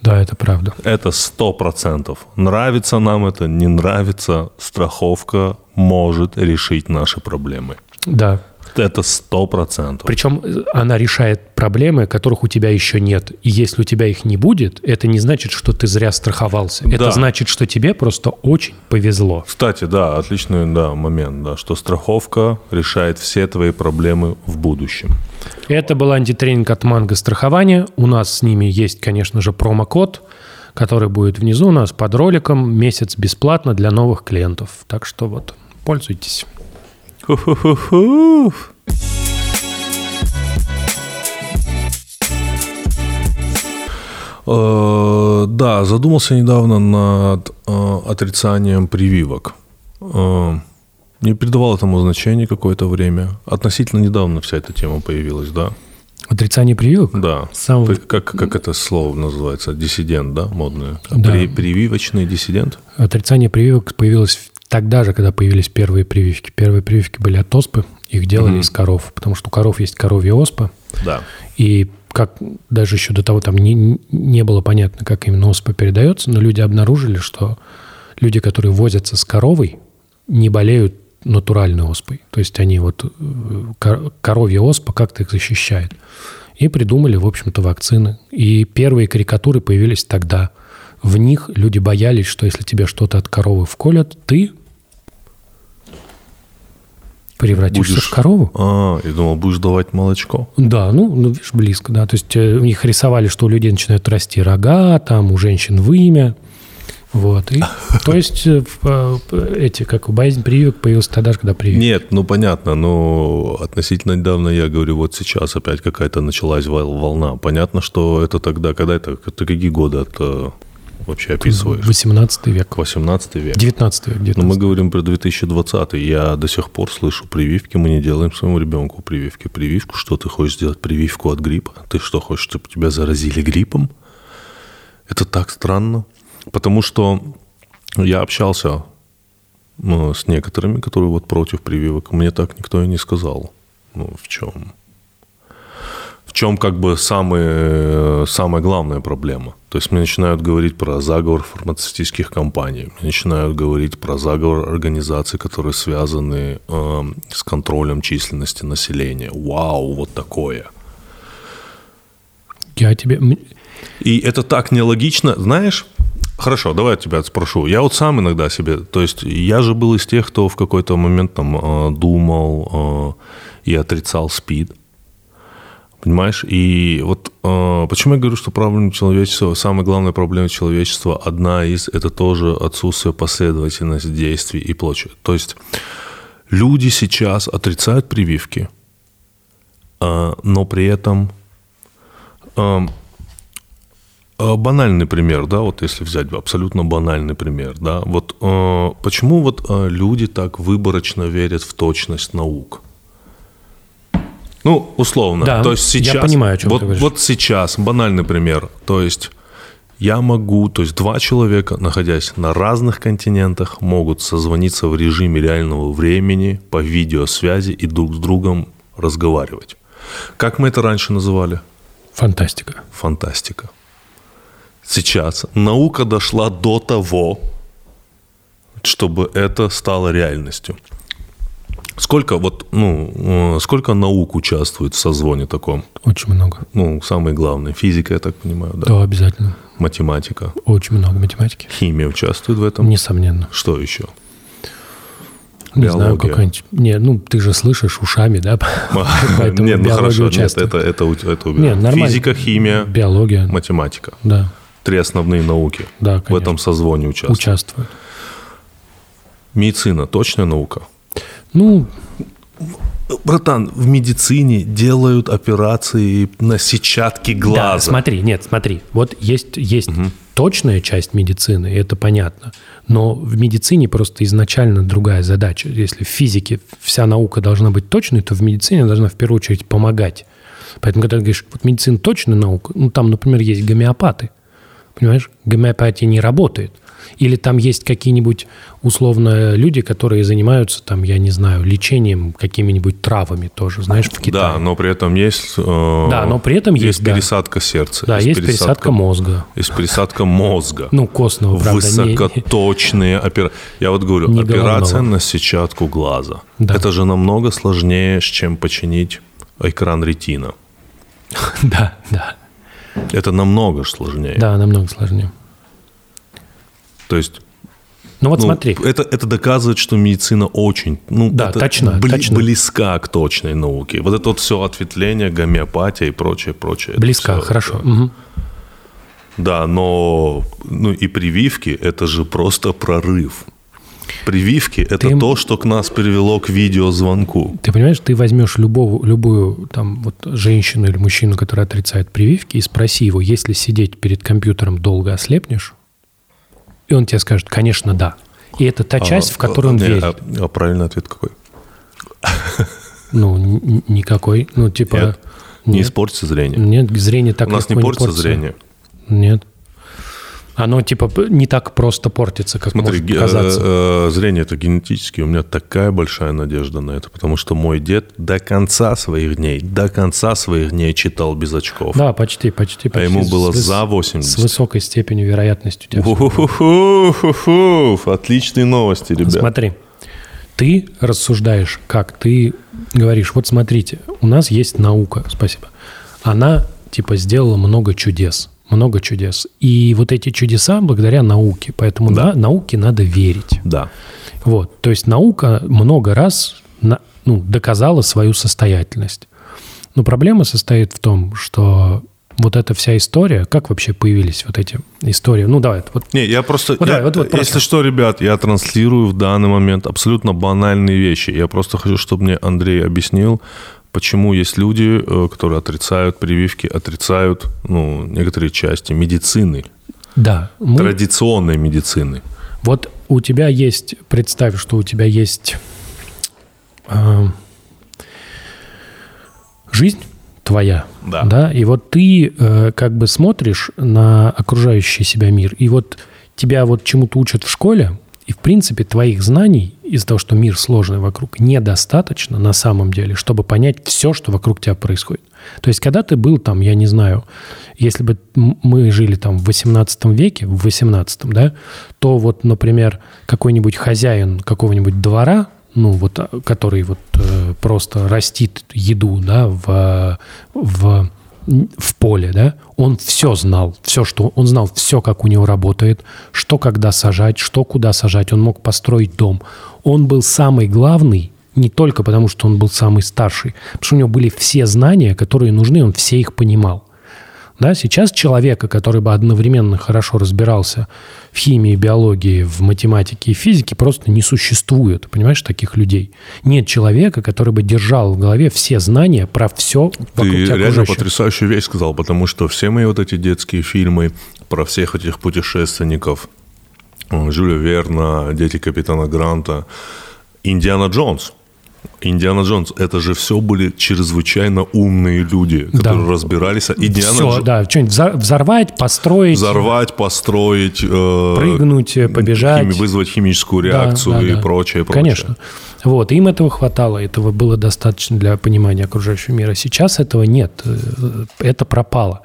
Speaker 1: Да, это правда.
Speaker 2: Это сто процентов. Нравится нам это, не нравится, страховка может решить наши проблемы.
Speaker 1: Да.
Speaker 2: Это сто процентов.
Speaker 1: Причем э, она решает проблемы, которых у тебя еще нет. И если у тебя их не будет, это не значит, что ты зря страховался. Да. Это значит, что тебе просто очень повезло.
Speaker 2: Кстати, да, отличный да, момент, да, что страховка решает все твои проблемы в будущем.
Speaker 1: Это был антитренинг от Манго страхования. У нас с ними есть, конечно же, промокод, который будет внизу у нас под роликом. Месяц бесплатно для новых клиентов. Так что вот, пользуйтесь. Ху-ху-ху-ху.
Speaker 2: Э, да, задумался недавно над э, отрицанием прививок. Э, не придавал этому значения какое-то время. Относительно недавно вся эта тема появилась, да?
Speaker 1: Отрицание прививок?
Speaker 2: Да. Сам... Как, как это слово называется? Диссидент, да, модное? Да. При, прививочный диссидент?
Speaker 1: Отрицание прививок появилось тогда же, когда появились первые прививки. Первые прививки были от оспы, их делали mm-hmm. из коров, потому что у коров есть коровья оспа.
Speaker 2: Да.
Speaker 1: И как даже еще до того там не, не было понятно, как именно оспа передается, но люди обнаружили, что люди, которые возятся с коровой, не болеют натуральной оспой. То есть они вот э, коровья оспа как-то их защищает. И придумали, в общем-то, вакцины. И первые карикатуры появились тогда. В них люди боялись, что если тебе что-то от коровы вколят, ты превратишься будешь... в корову.
Speaker 2: А, я думал, будешь давать молочко.
Speaker 1: Да, ну, ну видишь, близко, да. То есть э, у них рисовали, что у людей начинают расти рога, там у женщин вымя. Вот. И, то есть э, э, эти, как боязнь прививок появилась тогда, когда прививки.
Speaker 2: Нет, ну понятно, но относительно недавно я говорю, вот сейчас опять какая-то началась волна. Понятно, что это тогда, когда это, это какие годы это вообще описываешь?
Speaker 1: 18 век.
Speaker 2: 18 век.
Speaker 1: 19 век. 19.
Speaker 2: Но мы говорим про 2020. Я до сих пор слышу прививки. Мы не делаем своему ребенку прививки. Прививку, что ты хочешь сделать? Прививку от гриппа? Ты что, хочешь, чтобы тебя заразили гриппом? Это так странно. Потому что я общался ну, с некоторыми, которые вот против прививок. Мне так никто и не сказал. Ну, в чем? Чем как бы самые, самая главная проблема. То есть мне начинают говорить про заговор фармацевтических компаний, мне начинают говорить про заговор организаций, которые связаны э, с контролем численности населения. Вау, вот такое.
Speaker 1: Я тебе...
Speaker 2: И это так нелогично, знаешь, Хорошо, давай я тебя спрошу. Я вот сам иногда себе, то есть я же был из тех, кто в какой-то момент там э, думал э, и отрицал СПИД. Понимаешь? И вот э, почему я говорю, что проблема человечества, самая главная проблема человечества, одна из, это тоже отсутствие последовательности действий и прочее. То есть люди сейчас отрицают прививки, э, но при этом э, э, банальный пример, да, вот если взять абсолютно банальный пример, да, вот э, почему вот э, люди так выборочно верят в точность наук? Ну, условно.
Speaker 1: Да,
Speaker 2: То есть сейчас,
Speaker 1: я понимаю, о чем
Speaker 2: вот,
Speaker 1: ты говоришь.
Speaker 2: Вот сейчас, банальный пример. То есть я могу, то есть два человека, находясь на разных континентах, могут созвониться в режиме реального времени по видеосвязи и друг с другом разговаривать. Как мы это раньше называли?
Speaker 1: Фантастика.
Speaker 2: Фантастика. Сейчас наука дошла до того, чтобы это стало реальностью. Сколько вот, ну, э, сколько наук участвует в созвоне таком?
Speaker 1: Очень много.
Speaker 2: Ну, самое главное, физика, я так понимаю, да?
Speaker 1: Да, обязательно.
Speaker 2: Математика.
Speaker 1: Очень много математики.
Speaker 2: Химия участвует в этом?
Speaker 1: Несомненно.
Speaker 2: Что еще?
Speaker 1: Не Биология. знаю, какая-нибудь... Не, ну, ты же слышишь ушами, да?
Speaker 2: Поэтому нет, ну хорошо, нет, это, это, это нет, нормально. Физика, химия,
Speaker 1: биология,
Speaker 2: математика.
Speaker 1: Да.
Speaker 2: Три основные науки
Speaker 1: да,
Speaker 2: в этом созвоне участвуют.
Speaker 1: Участвуют.
Speaker 2: Медицина точная наука?
Speaker 1: Ну,
Speaker 2: Братан, в медицине делают операции на сетчатке глаза.
Speaker 1: Да, смотри, нет, смотри. Вот есть, есть угу. точная часть медицины, и это понятно. Но в медицине просто изначально другая задача. Если в физике вся наука должна быть точной, то в медицине она должна в первую очередь помогать. Поэтому, когда ты говоришь, вот медицина точная наука, ну, там, например, есть гомеопаты. Понимаешь? Гомеопатия не работает – или там есть какие-нибудь, условно, люди, которые занимаются, там, я не знаю, лечением какими-нибудь травами тоже, знаешь, в Китае.
Speaker 2: Да, но при этом есть... Э,
Speaker 1: да, но при этом есть...
Speaker 2: Есть пересадка сердца.
Speaker 1: Да, есть, есть пересадка, пересадка мозга.
Speaker 2: Есть пересадка мозга.
Speaker 1: Ну, костного, правда.
Speaker 2: Высокоточные операции. Я вот говорю,
Speaker 1: не
Speaker 2: операция головного. на сетчатку глаза.
Speaker 1: Да.
Speaker 2: Это же намного сложнее, чем починить экран ретина.
Speaker 1: Да, да.
Speaker 2: Это намного сложнее.
Speaker 1: Да, намного сложнее.
Speaker 2: То есть
Speaker 1: ну вот ну, смотри.
Speaker 2: Это, это доказывает, что медицина очень ну,
Speaker 1: да,
Speaker 2: это
Speaker 1: точно,
Speaker 2: бли,
Speaker 1: точно.
Speaker 2: близка к точной науке. Вот это вот все ответвление, гомеопатия и прочее, прочее.
Speaker 1: Близка, хорошо.
Speaker 2: Это,
Speaker 1: угу.
Speaker 2: Да, но ну и прививки – это же просто прорыв. Прививки – это ты, то, что к нас привело к видеозвонку.
Speaker 1: Ты понимаешь, ты возьмешь любого, любую там, вот, женщину или мужчину, который отрицает прививки, и спроси его, если сидеть перед компьютером долго ослепнешь, и он тебе скажет, конечно, да. И это та а, часть, в которую он не, верит. А,
Speaker 2: а правильный ответ какой?
Speaker 1: Ну, никакой. Ну, типа... Нет, нет.
Speaker 2: не испортится зрение.
Speaker 1: Нет, зрение так
Speaker 2: У нас не портится, не портится зрение.
Speaker 1: Нет оно типа не так просто портится, как Смотри, может казаться.
Speaker 2: Э, зрение это генетически. У меня такая большая надежда на это, потому что мой дед до конца своих дней, до конца своих дней читал без очков.
Speaker 1: Да, почти, почти. почти
Speaker 2: а ему было с, за 80.
Speaker 1: С высокой степенью вероятности.
Speaker 2: Отличные новости, ребят.
Speaker 1: Смотри, ты рассуждаешь как? Ты говоришь, вот смотрите, у нас есть наука, спасибо. Она типа сделала много чудес много чудес. И вот эти чудеса благодаря науке. Поэтому да. на, науке надо верить.
Speaker 2: Да.
Speaker 1: Вот. То есть наука много раз на, ну, доказала свою состоятельность. Но проблема состоит в том, что вот эта вся история, как вообще появились вот эти истории? Ну, давай. Вот,
Speaker 2: Не, я просто...
Speaker 1: Вот,
Speaker 2: я,
Speaker 1: давай, вот, вот,
Speaker 2: если просто. что, ребят, я транслирую в данный момент абсолютно банальные вещи. Я просто хочу, чтобы мне Андрей объяснил, почему есть люди, э, которые отрицают прививки, отрицают ну, некоторые части медицины.
Speaker 1: Да.
Speaker 2: Мы... Традиционной медицины.
Speaker 1: Вот у тебя есть, представь, что у тебя есть э, жизнь твоя,
Speaker 2: да.
Speaker 1: да, и вот ты э, как бы смотришь на окружающий себя мир, и вот тебя вот чему-то учат в школе, и, в принципе, твоих знаний из-за того, что мир сложный вокруг, недостаточно на самом деле, чтобы понять все, что вокруг тебя происходит. То есть, когда ты был там, я не знаю, если бы мы жили там в 18 веке, в 18, да, то вот, например, какой-нибудь хозяин какого-нибудь двора, ну вот, а, который вот э, просто растит еду, да, в, в в поле, да, он все знал, все, что он знал, все, как у него работает, что когда сажать, что куда сажать, он мог построить дом. Он был самый главный не только потому, что он был самый старший, потому что у него были все знания, которые нужны, он все их понимал. Да, сейчас человека, который бы одновременно хорошо разбирался в химии, биологии, в математике и физике, просто не существует. Понимаешь, таких людей. Нет человека, который бы держал в голове все знания про все
Speaker 2: вокруг Ты реально потрясающую вещь сказал, потому что все мои вот эти детские фильмы про всех этих путешественников, Жюля Верна, «Дети капитана Гранта», Индиана Джонс. Индиана Джонс, это же все были чрезвычайно умные люди, которые
Speaker 1: Да.
Speaker 2: разбирались. Индиана
Speaker 1: Все,
Speaker 2: Джо-
Speaker 1: да, что-нибудь взор- взорвать, построить,
Speaker 2: Взорвать, построить, э,
Speaker 1: прыгнуть, э, побежать.
Speaker 2: хими- вызвать химическую
Speaker 1: Да,
Speaker 2: реакцию
Speaker 1: да,
Speaker 2: и
Speaker 1: да.
Speaker 2: прочее, прочее.
Speaker 1: Конечно. Вот, им этого хватало, этого было достаточно для понимания окружающего мира. Сейчас этого нет, э, это пропало.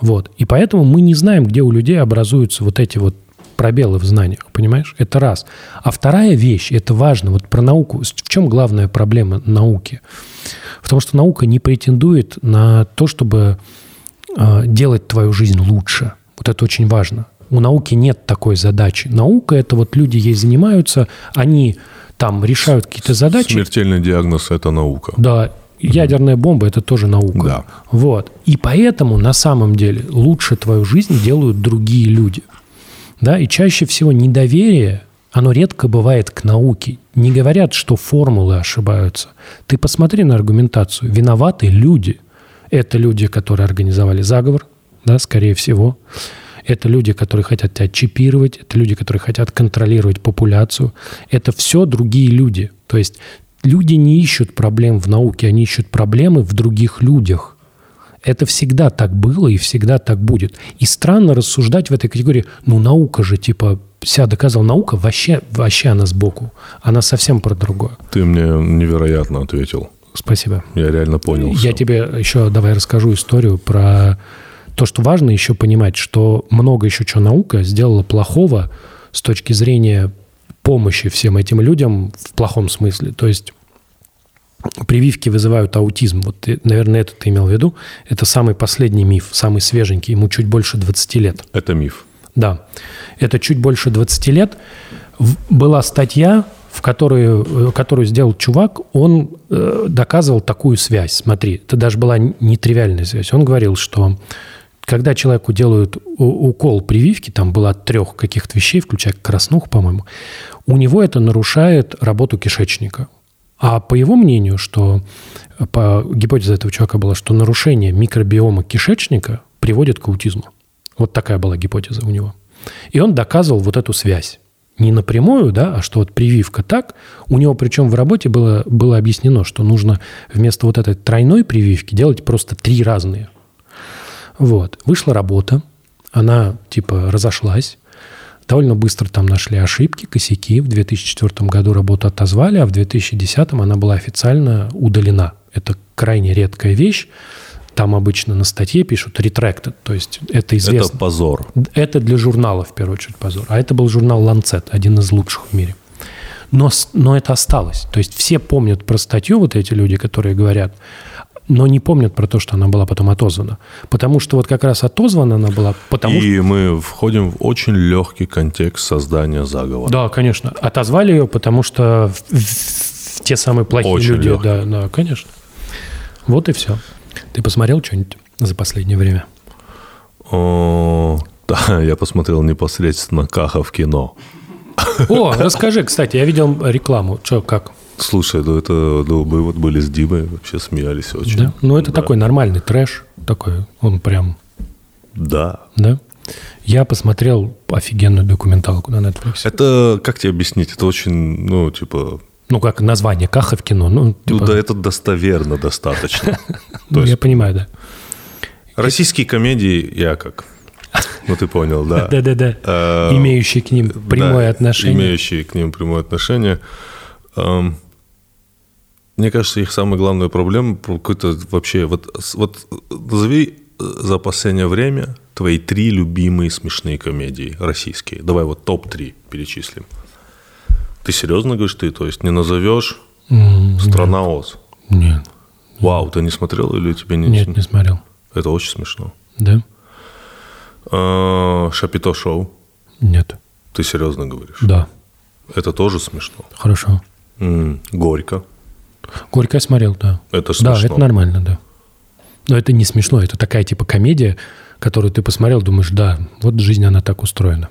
Speaker 1: Вот. И поэтому мы не знаем, где у людей образуются вот эти вот пробелы в знаниях, понимаешь? Это раз. А вторая вещь, это важно, вот про науку. В чем главная проблема науки? В том, что наука не претендует на то, чтобы э, делать твою жизнь лучше. Вот это очень важно. У науки нет такой задачи. Наука – это вот люди ей занимаются, они там решают какие-то задачи.
Speaker 2: Смертельный диагноз – это наука.
Speaker 1: Да, ядерная бомба – это тоже наука.
Speaker 2: Да.
Speaker 1: Вот. И поэтому на самом деле лучше твою жизнь делают другие люди. Да, и чаще всего недоверие, оно редко бывает к науке. Не говорят, что формулы ошибаются. Ты посмотри на аргументацию. Виноваты люди. Это люди, которые организовали заговор, да, скорее всего. Это люди, которые хотят тебя чипировать, это люди, которые хотят контролировать популяцию. Это все другие люди. То есть люди не ищут проблем в науке, они ищут проблемы в других людях. Это всегда так было и всегда так будет. И странно рассуждать в этой категории, ну наука же, типа, себя доказал, наука вообще, вообще она сбоку. Она совсем про другое.
Speaker 2: Ты мне невероятно ответил.
Speaker 1: Спасибо.
Speaker 2: Я реально понял
Speaker 1: Я
Speaker 2: всё.
Speaker 1: тебе еще давай расскажу историю про то, что важно еще понимать, что много еще чего наука сделала плохого с точки зрения помощи всем этим людям в плохом смысле. То есть прививки вызывают аутизм. Вот, ты, наверное, это ты имел в виду. Это самый последний миф, самый свеженький. Ему чуть больше 20 лет.
Speaker 2: Это миф.
Speaker 1: Да, это чуть больше 20 лет. Была статья, в которую, э, которую сделал чувак, он э, доказывал такую связь. Смотри, это даже была нетривиальная связь. Он говорил, что когда человеку делают укол прививки, там было от трех каких-то вещей, включая краснуху, по-моему, у него это нарушает работу кишечника. А по его мнению, что по гипотезе этого чувака была, что нарушение микробиома кишечника приводит к аутизму. Вот такая была гипотеза у него. И он доказывал вот эту связь. Не напрямую, да, а что вот прививка так. У него причем в работе было, было объяснено, что нужно вместо вот этой тройной прививки делать просто три разные. Вот. Вышла работа, она типа разошлась. Довольно быстро там нашли ошибки, косяки. В 2004 году работу отозвали, а в 2010 она была официально удалена. Это крайне редкая вещь. Там обычно на статье пишут retracted, то есть это известно.
Speaker 2: Это позор.
Speaker 1: Это для журнала, в первую очередь, позор. А это был журнал Lancet, один из лучших в мире. Но, но это осталось. То есть все помнят про статью, вот эти люди, которые говорят, но не помнят про то, что она была потом отозвана. Потому что вот как раз отозвана она была, потому что...
Speaker 2: И мы входим в очень легкий контекст создания заговора.
Speaker 1: Да, конечно. Отозвали ее, потому что в- в- в те самые плохие
Speaker 2: Очень
Speaker 1: люди.
Speaker 2: легкий.
Speaker 1: Да, да, конечно. Вот и все. Ты посмотрел что-нибудь за последнее время?
Speaker 2: О, да, я посмотрел непосредственно Каха в кино.
Speaker 1: О, расскажи, кстати, я видел рекламу. Что, как?
Speaker 2: Слушай, ну это ну, мы вот были с Димой, вообще смеялись очень.
Speaker 1: Да? Ну, это
Speaker 2: Да.
Speaker 1: такой нормальный трэш. Такой, он прям,
Speaker 2: Да.
Speaker 1: да? Я посмотрел офигенную документалку на Netflix.
Speaker 2: Это, как тебе объяснить, это очень, ну, типа,
Speaker 1: Ну, как название Каха в кино. Ну,
Speaker 2: ну
Speaker 1: типа,
Speaker 2: да, это достоверно достаточно.
Speaker 1: ну, я понимаю, да.
Speaker 2: российские комедии я как, ну ты понял, да.
Speaker 1: Да-да-да.
Speaker 2: Э,
Speaker 1: Имеющие к ним прямое отношение.
Speaker 2: Имеющие к ним прямое отношение. Эм, Мне кажется, их самая главная проблема про какой-то вообще... Вот, вот назови э, за последнее время твои три любимые смешные комедии российские. Давай вот топ-3 перечислим. Ты серьезно говоришь, ты, то есть не назовешь
Speaker 1: М,
Speaker 2: «Страна Оз»?
Speaker 1: Нет,
Speaker 2: Вау, ты не смотрел или тебе не...
Speaker 1: нет, не смотрел.
Speaker 2: Это очень смешно.
Speaker 1: Да?
Speaker 2: Э, Шапито Шоу.
Speaker 1: Нет.
Speaker 2: Ты серьезно говоришь?
Speaker 1: Да.
Speaker 2: Это тоже смешно.
Speaker 1: Хорошо.
Speaker 2: Горько.
Speaker 1: Горько я смотрел, да.
Speaker 2: Это
Speaker 1: Да,
Speaker 2: смешно.
Speaker 1: это нормально, да. Но это не смешно, это такая типа комедия, которую ты посмотрел, думаешь, да, вот жизнь, она так устроена.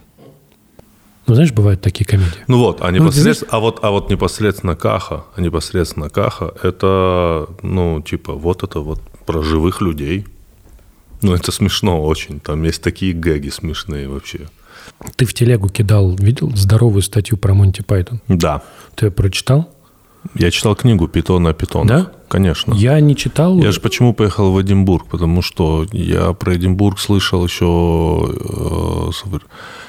Speaker 1: Ну, знаешь, бывают такие комедии.
Speaker 2: Ну вот, а,
Speaker 1: ты
Speaker 2: непосредственно, а, вот, а вот непосредственно Каха, а непосредственно Каха, это, ну, типа, вот это вот про живых людей. Ну, это смешно очень. Там есть такие гэги смешные вообще.
Speaker 1: Ты в телегу кидал, видел здоровую статью про Монти Пайтон?
Speaker 2: Да.
Speaker 1: Ты ее прочитал?
Speaker 2: Я читал книгу «Питон на питон».
Speaker 1: Да?
Speaker 2: Конечно.
Speaker 1: Я не читал.
Speaker 2: Я же почему поехал в Эдинбург? Потому что я про Эдинбург слышал еще, э,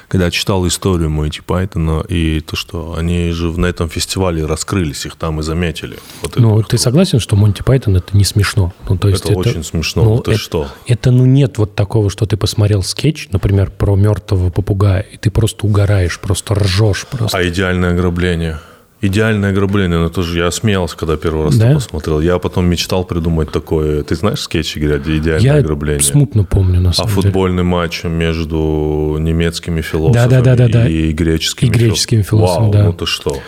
Speaker 2: когда читал историю Монти Пайтона, и то, что они же на этом фестивале раскрылись, их там и заметили.
Speaker 1: Вот ну, ты согласен, что Монти Пайтон это не смешно? Ну,
Speaker 2: то есть это, это очень смешно. Ну,
Speaker 1: ты
Speaker 2: это, что?
Speaker 1: Это, ну, нет вот такого, что ты посмотрел скетч, например, про мертвого попугая, и ты просто угораешь, просто ржешь. Просто.
Speaker 2: А идеальное ограбление? Идеальное ограбление, но тоже я смеялся, когда первый раз да? посмотрел. Я потом мечтал придумать такое. Ты знаешь скетчи, где идеальное
Speaker 1: я
Speaker 2: ограбление?
Speaker 1: Я смутно помню, на самом
Speaker 2: А
Speaker 1: деле.
Speaker 2: футбольный матч между немецкими философами
Speaker 1: да, да, да, да,
Speaker 2: и греческими,
Speaker 1: и греческими философами.
Speaker 2: Вау,
Speaker 1: да.
Speaker 2: ну ты что?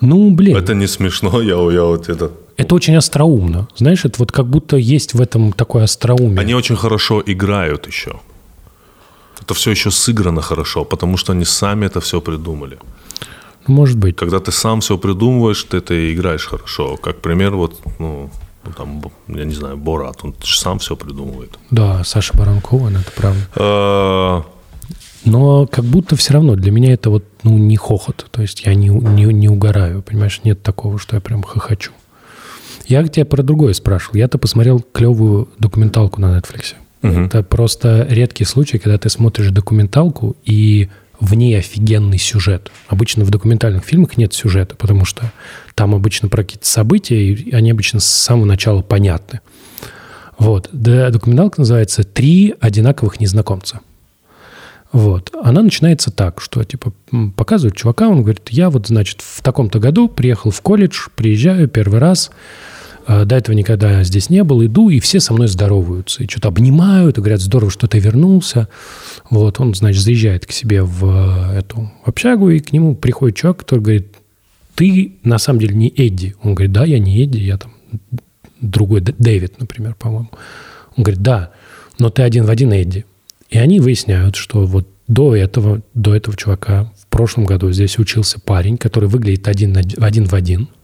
Speaker 1: Ну, блин.
Speaker 2: Это не смешно, я, я вот это...
Speaker 1: Это очень остроумно. Знаешь, это вот как будто есть в этом такое остроумие.
Speaker 2: Они очень хорошо играют еще. Это все еще сыграно хорошо, потому что они сами это все придумали.
Speaker 1: Может быть.
Speaker 2: Когда ты сам все придумываешь, ты это играешь хорошо. Как пример, вот, ну, ну там, я не знаю, Борат, он сам все придумывает.
Speaker 1: Да, Саша Баранкова, это правда.
Speaker 2: А,
Speaker 1: Но как будто все равно для меня это вот, ну, не хохот. То есть я не, не, не угораю, понимаешь? Нет такого, что я прям хохочу. Я тебя про другое спрашивал. Я-то посмотрел клевую документалку на Netflix. Угу. Это просто редкий случай, когда ты смотришь документалку и в ней офигенный сюжет. Обычно в документальных фильмах нет сюжета, потому что там обычно про какие-то события, и они обычно с самого начала понятны. Вот. Документалка называется «Три одинаковых незнакомца». Вот. Она начинается так, что типа показывают чувака, он говорит, я вот, значит, в таком-то году приехал в колледж, приезжаю первый раз, до этого никогда здесь не был, иду, и все со мной здороваются, и что-то обнимают, и говорят, здорово, что ты вернулся. Вот, он, значит, заезжает к себе в э, эту общагу, и к нему приходит чувак, который говорит, ты на самом деле не Эдди. Он говорит, да, я не Эдди, я там другой, Дэвид, например, по-моему. Он говорит, да, но ты один в один Эдди. И они выясняют, что вот до этого, до этого чувака в прошлом году здесь учился парень, который выглядит один, один в один –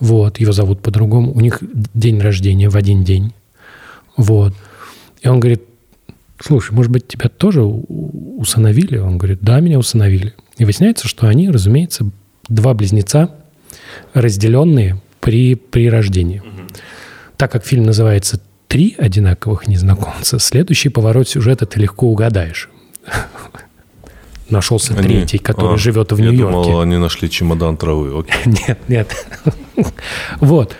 Speaker 1: вот, его зовут по-другому. У них день рождения в один день. Вот. И он говорит, слушай, может быть, тебя тоже усыновили? Он говорит, да, меня усыновили. И выясняется, что они, разумеется, два близнеца, разделенные при, при рождении. Угу. Так как фильм называется «Три одинаковых незнакомца», следующий поворот сюжета ты легко угадаешь нашелся они... третий, который а, живет в Нью-Йорке.
Speaker 2: Я думал, они нашли чемодан травы.
Speaker 1: Нет, нет. Вот.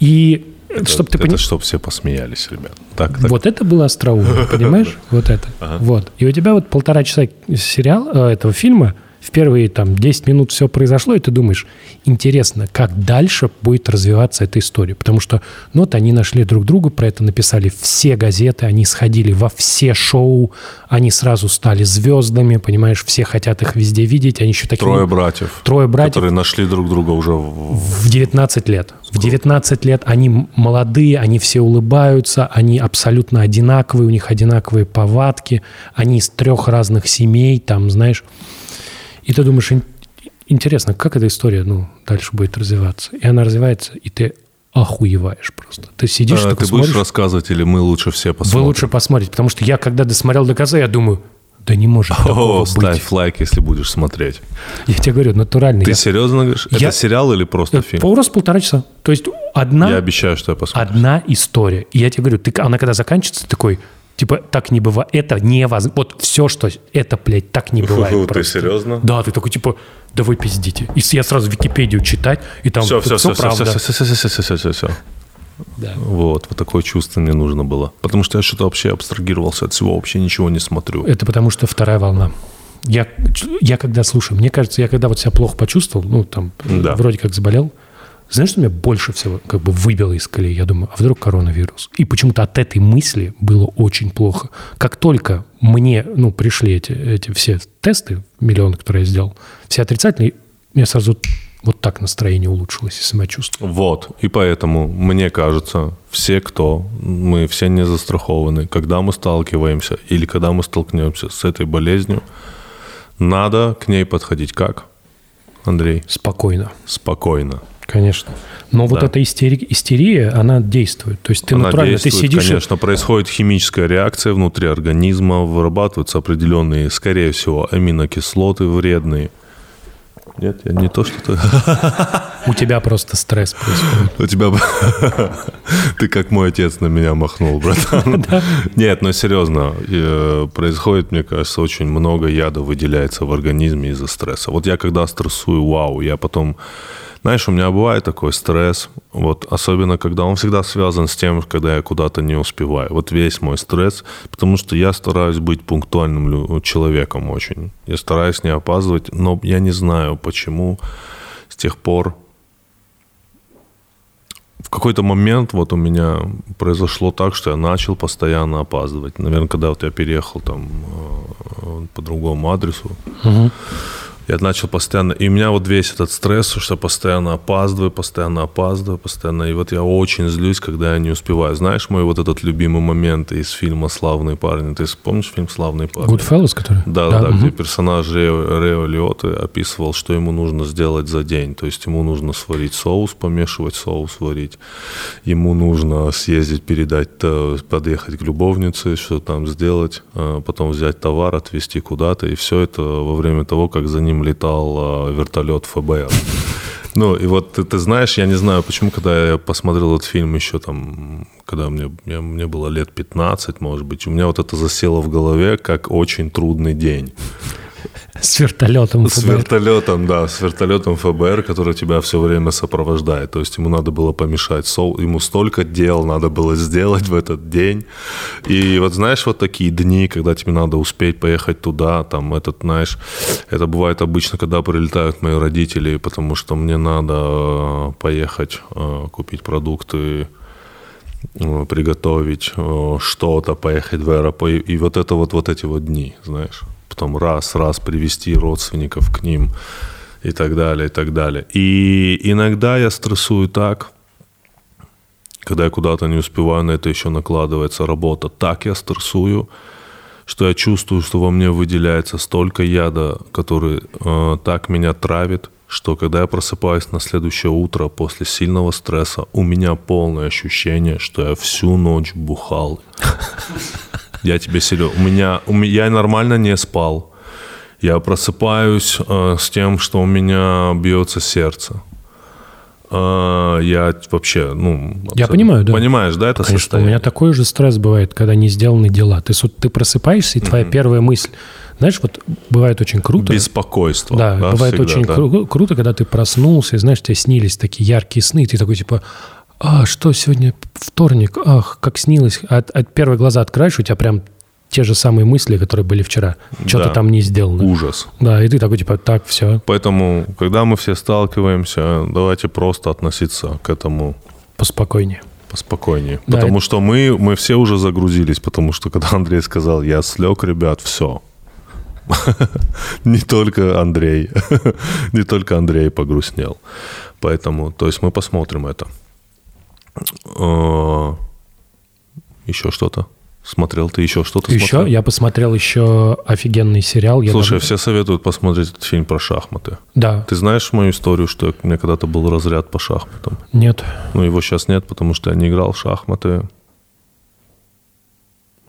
Speaker 1: И
Speaker 2: это, чтобы ты понимал... чтобы все посмеялись, ребят.
Speaker 1: Так, так. Вот это было остроумно, понимаешь? Вот это. Вот. И у тебя вот полтора часа сериала, э, этого фильма – в первые там 10 минут все произошло, и ты думаешь, интересно, как дальше будет развиваться эта история. Потому что, ну вот они нашли друг друга, про это написали все газеты, они сходили во все шоу, они сразу стали звездами, понимаешь, все хотят их везде видеть, они еще такие...
Speaker 2: Трое братьев.
Speaker 1: Трое братьев.
Speaker 2: Которые нашли друг друга уже в...
Speaker 1: В 19 лет. В 19 лет они молодые, они все улыбаются, они абсолютно одинаковые, у них одинаковые повадки, они из трех разных семей, там, знаешь... И ты думаешь, интересно, как эта история ну, дальше будет развиваться? И она развивается, и ты охуеваешь просто. Ты сидишь,
Speaker 2: а, Ты смотришь, будешь рассказывать или мы лучше все посмотрим?
Speaker 1: Вы лучше посмотрите, потому что я, когда досмотрел до конца, я думаю, да не может О, такого
Speaker 2: ставь
Speaker 1: быть.
Speaker 2: лайк, если будешь смотреть.
Speaker 1: Я тебе говорю, натурально.
Speaker 2: Ты
Speaker 1: я...
Speaker 2: серьезно говоришь? Я... Это сериал или просто фильм?
Speaker 1: Просто полтора часа. То есть одна...
Speaker 2: Я обещаю, что я посмотрю.
Speaker 1: Одна история. И я тебе говорю, ты, она когда заканчивается, такой, Типа, так не бывает. Это невозможно. Вот все, что это, блядь, так не бывает. Фу,
Speaker 2: ты серьезно?
Speaker 1: Да, ты такой, типа, да вы пиздите. И я сразу Википедию читать, и там
Speaker 2: все, все, все,
Speaker 1: все, правда.
Speaker 2: Все, все, все, все, все, все, все, все. Да. Вот, вот такое чувство мне нужно было. Потому что я что-то вообще абстрагировался от всего, вообще ничего не смотрю.
Speaker 1: Это потому что вторая волна. Я, я когда слушаю, мне кажется, я когда вот себя плохо почувствовал, ну, там, да. вроде как заболел, знаешь, что меня больше всего как бы выбило из колеи? Я думаю, а вдруг коронавирус? И почему-то от этой мысли было очень плохо. Как только мне, ну, пришли эти, эти все тесты, миллионы, которые я сделал, все отрицательные, меня сразу вот так настроение улучшилось и самочувствие.
Speaker 2: Вот, и поэтому, мне кажется, все, кто, мы все не застрахованы, когда мы сталкиваемся или когда мы столкнемся с этой болезнью, надо к ней подходить как, Андрей?
Speaker 1: Спокойно.
Speaker 2: Спокойно.
Speaker 1: Конечно. Но да. вот эта истерия, истерия, она действует. То есть ты
Speaker 2: она
Speaker 1: натурально,
Speaker 2: действует,
Speaker 1: ты сидишь...
Speaker 2: конечно, происходит химическая реакция внутри организма, вырабатываются определенные, скорее всего, аминокислоты вредные. Нет, я не то, что ты...
Speaker 1: У тебя просто стресс происходит.
Speaker 2: У тебя... Ты как мой отец на меня махнул, братан. Нет, но серьезно, э, происходит, мне кажется, очень много яда выделяется в организме из-за стресса. Вот я когда стрессую, вау, я потом знаешь, у меня бывает такой стресс, вот особенно когда он всегда связан с тем, когда я куда-то не успеваю. Вот весь мой стресс, потому что я стараюсь быть пунктуальным человеком очень. Я стараюсь не опаздывать, но я не знаю, почему с тех пор в какой-то момент вот у меня произошло так, что я начал постоянно опаздывать. Наверное, когда вот я переехал там э, по другому адресу, угу я начал постоянно, и у меня вот весь этот стресс, что постоянно опаздываю, постоянно опаздываю, постоянно, и вот я очень злюсь, когда я не успеваю. Знаешь мой вот этот любимый момент из фильма «Славные парни»? Ты помнишь фильм «Славные парни»?
Speaker 1: Goodfellas, который?
Speaker 2: Да, да, да угу. где персонаж Рео, Рео Лиоты описывал, что ему нужно сделать за день. То есть ему нужно сварить соус, помешивать соус, варить. Ему нужно съездить, передать, э, подъехать к любовнице, что там сделать, э, потом взять товар, отвезти куда-то, и все это во время того, как за ним ним летал э, вертолет ФБР. Ну, и вот ты, ты знаешь, я не знаю, почему, когда я посмотрел этот фильм еще там, когда мне, мне, мне было лет 15, может быть, у меня вот это засело в голове как очень трудный день.
Speaker 1: С вертолетом ФБР.
Speaker 2: С вертолетом, да, с вертолетом ФБР, который тебя все время сопровождает. То есть ему надо было помешать сол, ему столько дел надо было сделать в этот день. И вот знаешь, вот такие дни, когда тебе надо успеть поехать туда, там этот, знаешь, это бывает обычно, когда прилетают мои родители, потому что мне надо э, поехать э, купить продукты, э, приготовить что-то, поехать в аэропорт. И вот это вот, вот эти вот дни, знаешь потом раз-раз привести родственников к ним и так далее, и так далее. И иногда я стрессую так, когда я куда-то не успеваю, на это еще накладывается работа. Так я стрессую, что я чувствую, что во мне выделяется столько яда, который э, так меня травит, что когда я просыпаюсь на следующее утро после сильного стресса, у меня полное ощущение, что я всю ночь бухал. Я тебе серьезно. У меня, у меня, я нормально не спал. Я просыпаюсь э, с тем, что у меня бьется сердце. Э, я вообще, ну...
Speaker 1: Я понимаю, да.
Speaker 2: Понимаешь, да, это
Speaker 1: Конечно, состояние? у меня такой же стресс бывает, когда не сделаны дела. Ты, ты просыпаешься, и твоя mm-hmm. первая мысль... Знаешь, вот бывает очень круто...
Speaker 2: Беспокойство.
Speaker 1: Да, да бывает всегда, очень да. Кру- круто, когда ты проснулся, и, знаешь, тебе снились такие яркие сны, и ты такой, типа, а, что сегодня вторник, ах, как снилось. От, от первые глаза открываешь, у тебя прям те же самые мысли, которые были вчера. Что-то да. там не сделано.
Speaker 2: Ужас.
Speaker 1: Да, и ты такой, типа, так, все.
Speaker 2: Поэтому, когда мы все сталкиваемся, давайте просто относиться к этому...
Speaker 1: Поспокойнее.
Speaker 2: Поспокойнее. Да, потому это... что мы, мы все уже загрузились, потому что когда Андрей сказал, я слег, ребят, все. Не только Андрей. Не только Андрей погрустнел. Поэтому, то есть мы посмотрим это. А, еще что-то? Смотрел ты еще что-то?
Speaker 1: Еще?
Speaker 2: Смотрел?
Speaker 1: Я посмотрел еще офигенный сериал.
Speaker 2: Слушай, я все советуют посмотреть этот фильм про шахматы.
Speaker 1: Да.
Speaker 2: Ты знаешь мою историю, что у меня когда-то был разряд по шахматам?
Speaker 1: Нет.
Speaker 2: Ну, его сейчас нет, потому что я не играл в шахматы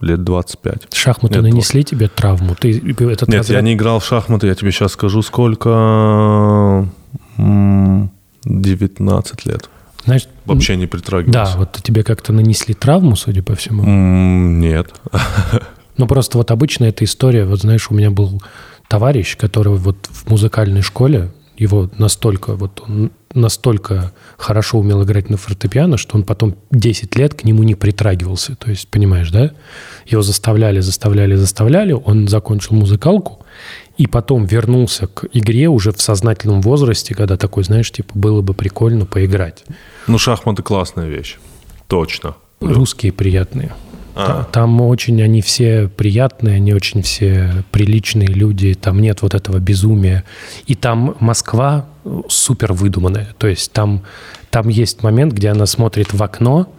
Speaker 2: лет 25.
Speaker 1: Шахматы нет, нанесли тебе травму? Ты
Speaker 2: этот Нет, разряд... я не играл в шахматы, я тебе сейчас скажу, сколько... 19 лет.
Speaker 1: Знаешь,
Speaker 2: Вообще не притрагивался.
Speaker 1: Да, вот тебе как-то нанесли травму, судя по всему.
Speaker 2: нет.
Speaker 1: Ну, просто вот обычно эта история, вот знаешь, у меня был товарищ, который вот в музыкальной школе, его настолько, вот он настолько хорошо умел играть на фортепиано, что он потом 10 лет к нему не притрагивался. То есть, понимаешь, да? Его заставляли, заставляли, заставляли, он закончил музыкалку, и потом вернулся к игре уже в сознательном возрасте, когда такой, знаешь, типа, было бы прикольно поиграть.
Speaker 2: Ну, шахматы классная вещь. Точно.
Speaker 1: Русские приятные. А. Там очень они все приятные, они очень все приличные люди, там нет вот этого безумия. И там Москва супер выдуманная. То есть там, там есть момент, где она смотрит в окно,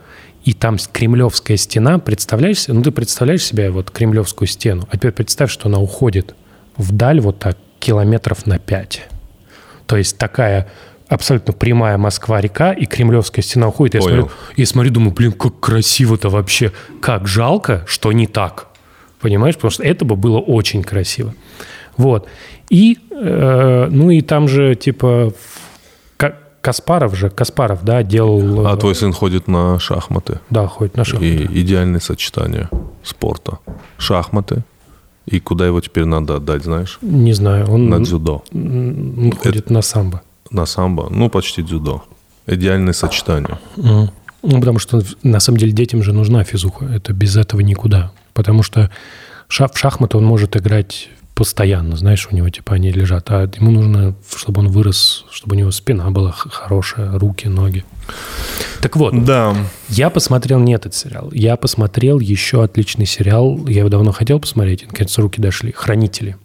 Speaker 1: и там кремлевская стена, представляешь, ну ты представляешь себе вот кремлевскую стену, а теперь представь, что она уходит вдаль вот так километров на 5. То есть такая абсолютно прямая Москва-река, и Кремлевская стена уходит. Я смотрю, и смотрю, думаю, блин, как красиво-то вообще. Как жалко, что не так. Понимаешь? Потому что это бы было очень красиво. Вот. И, э, ну и там же, типа, Каспаров же, Каспаров, да, делал...
Speaker 2: А твой сын ходит на шахматы?
Speaker 1: Да, ходит на шахматы.
Speaker 2: И идеальное сочетание спорта. Шахматы. И куда его теперь надо отдать, знаешь?
Speaker 1: Не знаю. Он,
Speaker 2: На дзюдо.
Speaker 1: он ходит на самбо.
Speaker 2: На самбо. Ну, почти дзюдо. Идеальное сочетание.
Speaker 1: Ну, потому что на самом деле детям же нужна физуха. Это без этого никуда. Потому что в шахматы он может играть постоянно, знаешь, у него типа они лежат. А ему нужно, чтобы он вырос, чтобы у него спина была хорошая, руки, ноги. Так вот,
Speaker 2: Да.
Speaker 1: я посмотрел не этот сериал. Я посмотрел еще отличный сериал. Я его давно хотел посмотреть, наконец руки дошли. «Хранители».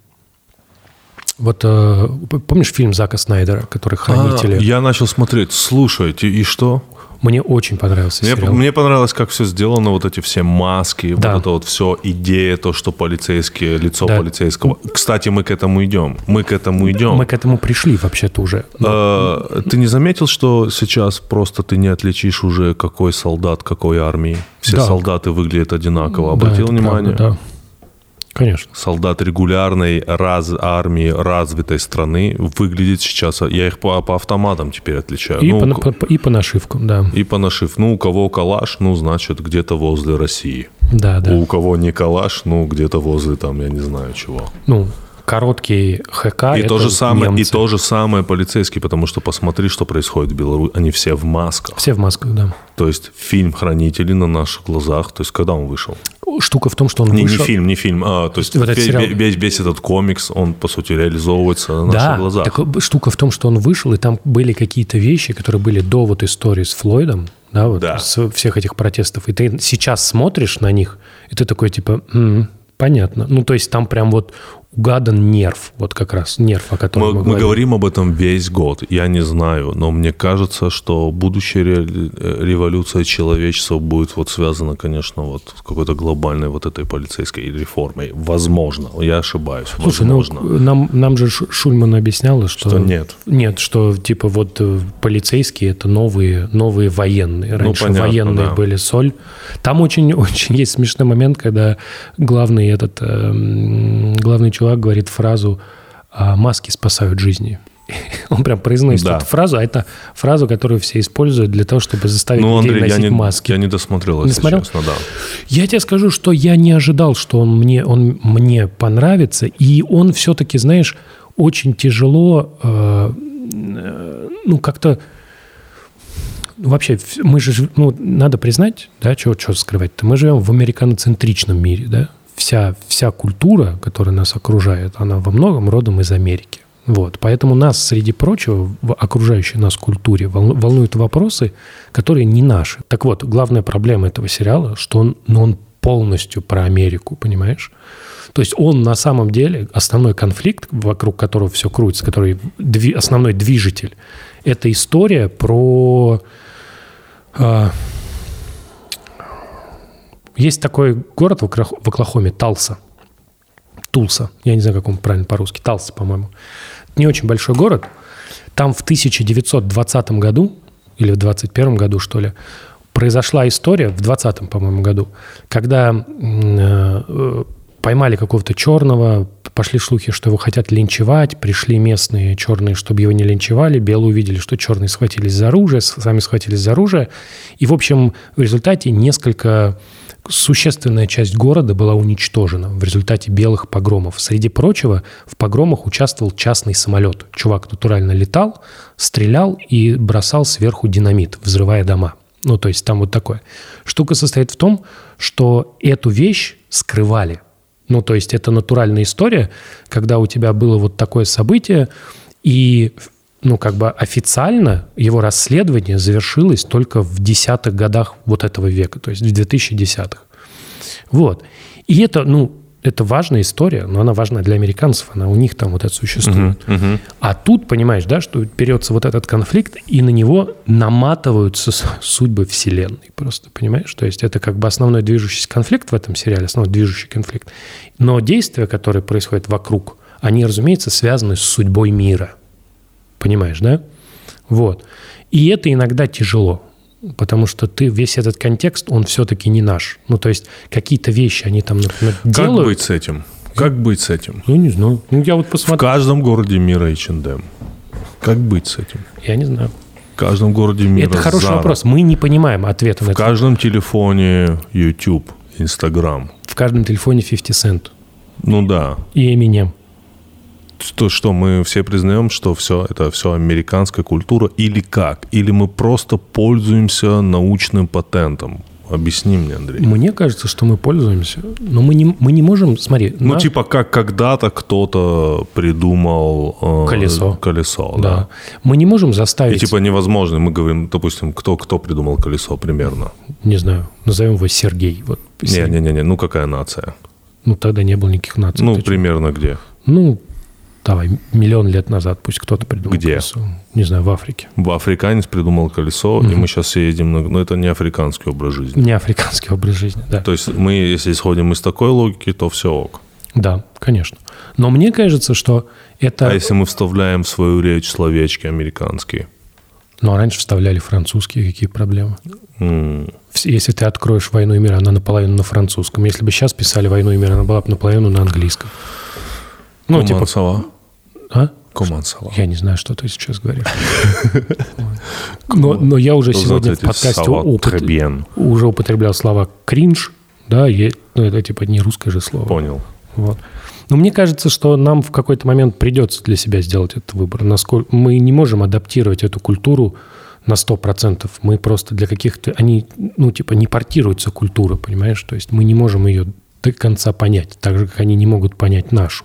Speaker 1: Вот э, помнишь фильм Зака Снайдера, который «Хранители»?
Speaker 2: А, я начал смотреть. Слушайте, и что?
Speaker 1: Мне очень понравился
Speaker 2: Мне,
Speaker 1: сериал.
Speaker 2: мне понравилось, как все сделано, вот эти все маски,
Speaker 1: Да.
Speaker 2: вот это вот все, идея, то, что полицейские, лицо
Speaker 1: Да.
Speaker 2: полицейского. Кстати, мы к этому идем. Мы к этому идем.
Speaker 1: Мы к этому пришли вообще-то уже.
Speaker 2: Э, Ты не заметил, что сейчас просто ты не отличишь уже, какой солдат какой армии? Все
Speaker 1: Да.
Speaker 2: солдаты выглядят одинаково.
Speaker 1: Да,
Speaker 2: Обратил
Speaker 1: это
Speaker 2: внимание?
Speaker 1: правда, да. Конечно.
Speaker 2: Солдат регулярной раз, армии развитой страны выглядит сейчас... Я их по, по автоматам теперь отличаю.
Speaker 1: И,
Speaker 2: Ну,
Speaker 1: по, по- и по нашивкам, да.
Speaker 2: и по нашив. Ну, у кого калаш, ну, значит, где-то возле России.
Speaker 1: Да, да.
Speaker 2: У кого не калаш, ну, где-то возле, там, я не знаю чего.
Speaker 1: Ну, короткий ХК
Speaker 2: и, то же самое, и
Speaker 1: немцы.
Speaker 2: то же самое полицейские, потому что посмотри, что происходит в Беларуси. Они все в масках.
Speaker 1: Все в масках, да.
Speaker 2: То есть фильм «Хранители» на наших глазах, то есть когда он вышел?
Speaker 1: Штука в том, что он
Speaker 2: Не,
Speaker 1: вышел...
Speaker 2: не фильм, не фильм, а то есть
Speaker 1: Вот
Speaker 2: весь,
Speaker 1: сериал.
Speaker 2: весь- весь этот комикс, он, по сути, реализовывается на наших
Speaker 1: Да,
Speaker 2: глазах.
Speaker 1: так штука в том, что он вышел, и там были какие-то вещи, которые были до вот истории с Флойдом, да, вот
Speaker 2: Да.
Speaker 1: с всех этих протестов. И ты сейчас смотришь на них, и ты такой типа, «М, понятно. Ну, то есть там прям вот угадан нерв, вот как раз нерв, о котором
Speaker 2: Мы,
Speaker 1: мы,
Speaker 2: мы
Speaker 1: говорим.
Speaker 2: говорим об этом весь год. Я не знаю, но мне кажется, что будущая э, революция человечества будет вот связана, конечно, вот с какой-то глобальной вот этой полицейской реформой. Возможно. Я ошибаюсь.
Speaker 1: Слушай, ну,
Speaker 2: Возможно.
Speaker 1: нам, нам же Шульман объясняла, что...
Speaker 2: Что нет.
Speaker 1: Нет, что типа вот э, полицейские это новые, новые военные. Раньше
Speaker 2: понятно,
Speaker 1: военные
Speaker 2: да.
Speaker 1: были соль. Там очень, очень есть смешной момент, когда главный этот эм, главный чувак говорит фразу «А «маски спасают жизни». Он прям произносит
Speaker 2: Да.
Speaker 1: эту фразу, а это фразу, которую все используют для того, чтобы заставить
Speaker 2: Ну,
Speaker 1: людей
Speaker 2: Андрей, я
Speaker 1: носить
Speaker 2: не,
Speaker 1: маски.
Speaker 2: я не досмотрел,
Speaker 1: Не
Speaker 2: если
Speaker 1: смотрел?
Speaker 2: честно, да.
Speaker 1: Я тебе скажу, что я не ожидал, что он мне, он мне понравится, и он все-таки, знаешь, очень тяжело, э, э, ну, как-то... Вообще, мы же, ну, надо признать, да, что скрывать-то, мы живем в американоцентричном мире, да, вся, вся культура, которая нас окружает, она во многом родом из Америки. Вот, поэтому нас, среди прочего, в окружающей нас культуре волну- волнуют вопросы, которые не наши. Так вот, главная проблема этого сериала, что он, ну, он полностью про Америку, понимаешь? То есть он на самом деле, основной конфликт, вокруг которого все крутится, который основной движитель, это история про... а, есть такой город в Оклах- в Оклахоме, Талса. Тулса. Я не знаю, как он правильно по-русски. Талса, по-моему. Не очень большой город. Там в 1920 году, или в 21 году, что ли, произошла история, в 20 по-моему, году, когда э, поймали какого-то черного, пошли слухи, что его хотят линчевать, пришли местные черные, чтобы его не линчевали, белые увидели, что черные схватились за оружие, сами схватились за оружие, и, в общем, в результате несколько существенная часть города была уничтожена в результате белых погромов. Среди прочего, в погромах участвовал частный самолет. Чувак натурально летал, стрелял и бросал сверху динамит, взрывая дома. Ну, то есть там вот такое. Штука состоит в том, что эту вещь скрывали. Ну, то есть это натуральная история, когда у тебя было вот такое событие, и ну, как бы официально его расследование завершилось только в десятых годах вот этого века, то есть в 2010-х. Вот. И это, ну, это важная история, но она важна для американцев, она у них там вот это существует. А тут, понимаешь, да, что берется вот этот конфликт, и на него наматываются судьбы Вселенной просто, понимаешь? То есть это как бы основной движущийся конфликт в этом сериале, основной движущий конфликт. Но действия, которые происходят вокруг, они, разумеется, связаны с судьбой мира. Понимаешь, да? Вот. И это иногда тяжело, потому что ты весь этот контекст, он все-таки не наш. Ну, то есть какие-то вещи они там, например,
Speaker 2: Как
Speaker 1: делают.
Speaker 2: быть с этим? Как быть с этим?
Speaker 1: Ну, не знаю. Ну, я вот
Speaker 2: В
Speaker 1: посмотрел.
Speaker 2: каждом городе мира H&M. Как быть с этим?
Speaker 1: Я не знаю.
Speaker 2: В каждом городе мира
Speaker 1: Это хороший
Speaker 2: Zara.
Speaker 1: вопрос. Мы не понимаем ответа на
Speaker 2: В
Speaker 1: это.
Speaker 2: каждом телефоне YouTube, Instagram.
Speaker 1: В каждом телефоне 50 Cent
Speaker 2: Ну да.
Speaker 1: и Eminem.
Speaker 2: То, что мы все признаем, что все это все американская культура или как? Или мы просто пользуемся научным патентом? Объясни мне, Андрей.
Speaker 1: Мне кажется, что мы пользуемся, но мы не, мы не можем, смотри,
Speaker 2: Ну,
Speaker 1: на-
Speaker 2: типа, как когда-то кто-то придумал... э,
Speaker 1: Колесо.
Speaker 2: Колесо,
Speaker 1: да.
Speaker 2: да.
Speaker 1: мы не можем
Speaker 2: И
Speaker 1: заставить,
Speaker 2: типа невозможно, мы говорим, допустим, кто, кто придумал колесо примерно?
Speaker 1: не знаю, назовем его Сергей. Вот.
Speaker 2: Не-не-не, ну какая нация?
Speaker 1: Ну, тогда не было никаких наций.
Speaker 2: Ну, примерно где?
Speaker 1: ну, давай, миллион лет назад пусть кто-то придумал
Speaker 2: Где?
Speaker 1: колесо. Не знаю, в Африке.
Speaker 2: В Африканец придумал колесо, и мы сейчас ездим на... Но это не африканский образ жизни.
Speaker 1: Не африканский образ жизни, да.
Speaker 2: То есть мы, если исходим из такой логики, то все ок.
Speaker 1: Да, конечно. Но мне кажется, что это...
Speaker 2: А если мы вставляем в свою речь словечки американские?
Speaker 1: Ну, а раньше вставляли французские, какие проблемы? Вс- Если ты откроешь «Войну и мир», она наполовину на французском. Если бы сейчас писали «Войну и мир», она была бы наполовину на английском. Ну, типа...
Speaker 2: Комансова.
Speaker 1: А?
Speaker 2: Комансова.
Speaker 1: Я не знаю, что ты сейчас говоришь. Но, но я уже сегодня в подкасте упот- уже употреблял слова «кринж», да, е- ну, это типа не русское же слово.
Speaker 2: Понял.
Speaker 1: Вот. Но мне кажется, что нам в какой-то момент придется для себя сделать этот выбор. Насколько мы не можем адаптировать эту культуру на 100%. Мы просто для каких-то... Они, ну, типа, не портируется культура, понимаешь? То есть мы не можем ее до конца понять, так же, как они не могут понять нашу.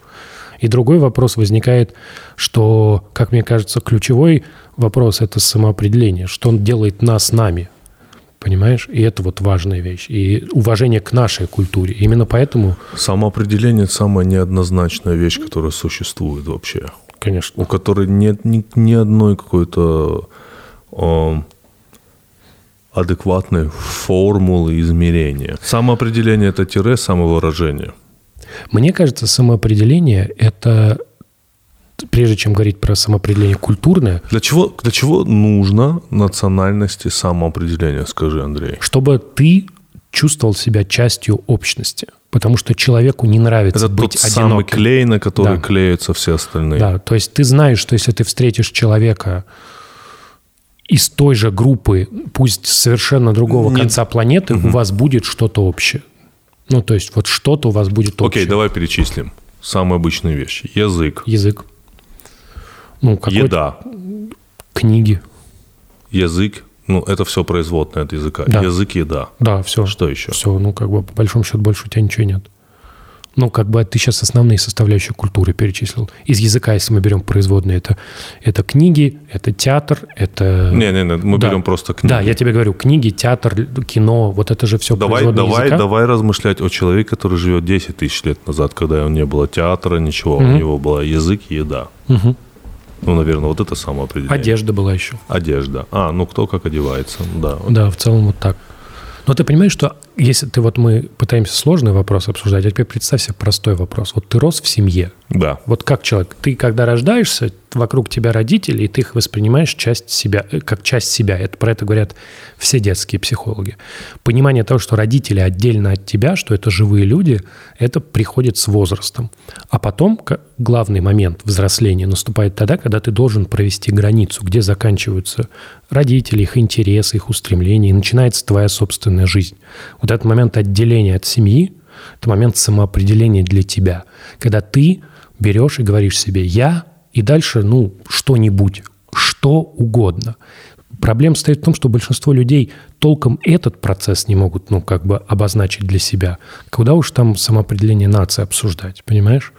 Speaker 1: И другой вопрос возникает, что, как мне кажется, ключевой вопрос – это самоопределение. Что он делает нас нами, понимаешь? И это вот важная вещь. И уважение к нашей культуре. Именно поэтому,
Speaker 2: Самоопределение – это самая неоднозначная вещь, которая существует вообще.
Speaker 1: конечно,
Speaker 2: У которой нет ни, ни одной какой-то эм, адекватной формулы измерения. Самоопределение – это тире самовыражение.
Speaker 1: Мне кажется, самоопределение – это, прежде чем говорить про самоопределение культурное,
Speaker 2: Для чего, для чего нужно национальности самоопределение, скажи, Андрей?
Speaker 1: чтобы ты чувствовал себя частью общности. Потому что человеку не нравится
Speaker 2: Это
Speaker 1: быть
Speaker 2: тот самый
Speaker 1: одиноким.
Speaker 2: клей, на который
Speaker 1: Да.
Speaker 2: клеятся все остальные.
Speaker 1: Да, то есть ты знаешь, что если ты встретишь человека из той же группы, пусть совершенно другого
Speaker 2: Не-
Speaker 1: конца планеты, у вас будет что-то общее. Ну, то есть вот что-то у вас будет общее.
Speaker 2: Окей, давай перечислим. Самые обычные вещи. Язык,
Speaker 1: Язык. Ну, какой
Speaker 2: еда,
Speaker 1: книги.
Speaker 2: язык. Ну, это все производное от языка.
Speaker 1: Да.
Speaker 2: Язык, еда.
Speaker 1: Да, все.
Speaker 2: Что еще?
Speaker 1: Все, ну, как бы, по большому счету, больше у тебя ничего нет. Ну, как бы ты сейчас основные составляющие культуры перечислил. Из языка, если мы берем производные, это, это книги, это театр, это...
Speaker 2: Не-не-не, мы
Speaker 1: Да.
Speaker 2: берем просто книги.
Speaker 1: Да, я тебе говорю, книги, театр, кино, вот это же все
Speaker 2: Давай,
Speaker 1: производные
Speaker 2: давай,
Speaker 1: языка.
Speaker 2: давай размышлять о человеке, который живет 10 тысяч лет назад, когда не было театра, ничего. У него был язык и еда.
Speaker 1: Мгм.
Speaker 2: Ну, наверное, вот это самоопределение.
Speaker 1: Одежда была еще.
Speaker 2: Одежда. А, ну кто как одевается. Да.
Speaker 1: Да, в целом вот так. Но ты понимаешь, что если ты вот мы пытаемся сложный вопрос обсуждать, а теперь представь себе простой вопрос. Вот ты рос в семье,
Speaker 2: Да.
Speaker 1: Вот как человек, ты когда рождаешься, вокруг тебя родители, и ты их воспринимаешь часть себя, э, как часть себя. Это, про это говорят все детские психологи. Понимание того, что родители отдельно от тебя, что это живые люди, это приходит с возрастом. А потом главный момент взросления наступает тогда, когда ты должен провести границу, где заканчиваются родители, их интересы, их устремления, и начинается твоя собственная жизнь. Вот этот момент отделения от семьи, это момент самоопределения для тебя, когда ты берешь и говоришь себе «я», и дальше, ну, что-нибудь, что угодно. Проблема стоит в том, что большинство людей толком этот процесс не могут, ну, как бы обозначить для себя. Куда уж там самоопределение нации обсуждать, понимаешь?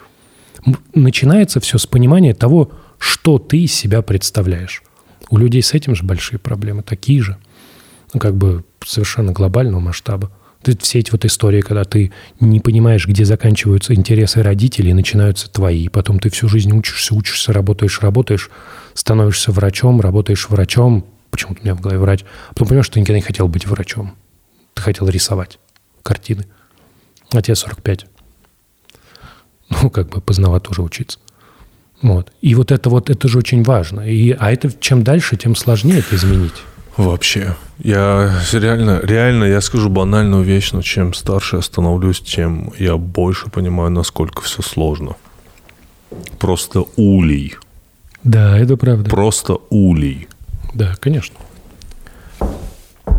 Speaker 1: Начинается все с понимания того, что ты из себя представляешь. У людей с этим же большие проблемы, такие же ну, как бы совершенно глобального масштаба. Ты- все эти вот истории, когда ты не понимаешь, где заканчиваются интересы родителей, начинаются твои. Потом ты всю жизнь учишься, учишься, работаешь, работаешь, становишься врачом, работаешь врачом. Почему-то у меня в голове врач. А потом понимаешь, что ты никогда не хотел быть врачом. Ты хотел рисовать картины. А тебе 45. Ну, как бы поздновато уже учиться. Вот. И вот это вот, это же очень важно. И, а это чем дальше, тем сложнее это изменить.
Speaker 2: Вообще. Я реально, реально, я скажу банальную вещь, но чем старше я становлюсь, тем я больше понимаю, насколько все сложно. Просто улей.
Speaker 1: Да, это правда.
Speaker 2: Просто улей.
Speaker 1: Да, конечно.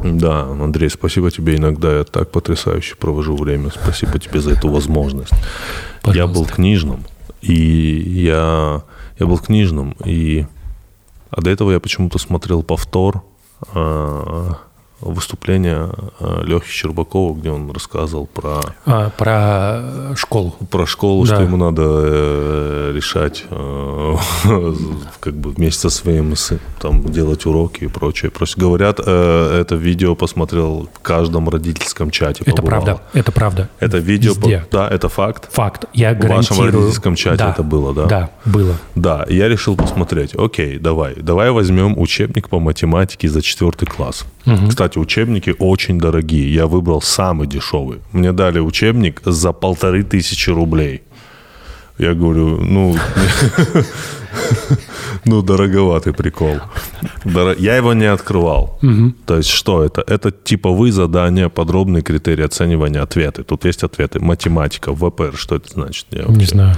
Speaker 2: Да, Андрей, спасибо тебе. Иногда я так потрясающе провожу время. Спасибо тебе за эту возможность. Пожалуйста. Я был книжным, и я, я был книжным, и а до этого я почему-то смотрел повтор а, выступление э, Лехи Щербакова, где он рассказывал про...
Speaker 1: А, про школу.
Speaker 2: Про школу, да. что ему надо э, решать э, как бы вместе со своим там делать уроки и прочее. Просто говорят, это видео посмотрел в каждом родительском чате.
Speaker 1: Это побывало. правда, это правда.
Speaker 2: Это видео, по, да, это факт.
Speaker 1: Факт, я
Speaker 2: гарантирую. В вашем родительском чате
Speaker 1: да,
Speaker 2: это было, да?
Speaker 1: Да, было.
Speaker 2: Да, я решил посмотреть. Окей, давай, давай возьмем учебник по математике за четвертый класс. Угу. Кстати, учебники очень дорогие. Я выбрал самый дешевый. Мне дали учебник за полторы тысячи рублей. Я говорю, ну, ну, дороговатый прикол. Я его не открывал. То есть, что это? Это типовые задания, подробные критерии оценивания, ответы. Тут есть ответы. Математика, ВПР, что это значит?
Speaker 1: Я не знаю.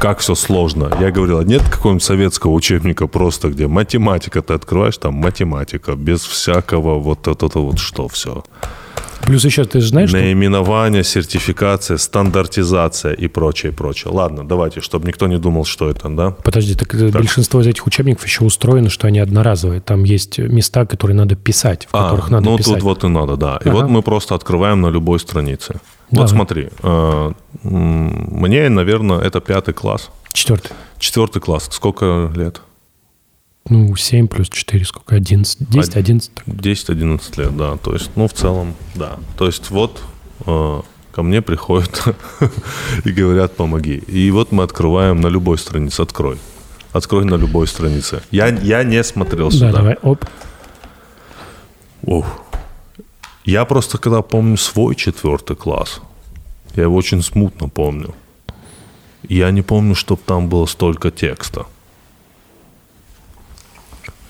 Speaker 2: Как все сложно. Я говорил, а нет какого-нибудь советского учебника просто, где математика, ты открываешь, там математика, без всякого вот это вот что все.
Speaker 1: Плюс еще ты же знаешь,
Speaker 2: Наименование, что... сертификация, стандартизация и прочее, прочее. Ладно, давайте, чтобы никто не думал, что это, да?
Speaker 1: Подожди, так, так. большинство из этих учебников еще устроено, что они одноразовые. Там есть места, которые надо писать, в а, которых надо
Speaker 2: ну,
Speaker 1: писать.
Speaker 2: Ну, тут вот и надо, да. И ага. вот мы просто открываем на любой странице. Вот Давай. смотри, э, мне, наверное, это пятый класс.
Speaker 1: Четвертый.
Speaker 2: Четвертый класс. Сколько лет?
Speaker 1: Ну, 7 плюс 4, сколько? 11? 10, 11?
Speaker 2: 10-11 лет, да. То есть, ну, в целом, да. То есть, вот э, ко мне приходят и говорят, помоги. И вот мы открываем на любой странице. Открой. Открой на любой странице. Я, я не смотрел сюда.
Speaker 1: Да, давай, оп.
Speaker 2: Ух. Я просто, когда помню свой четвертый класс, я его очень смутно помню. Я не помню, чтобы там было столько текста.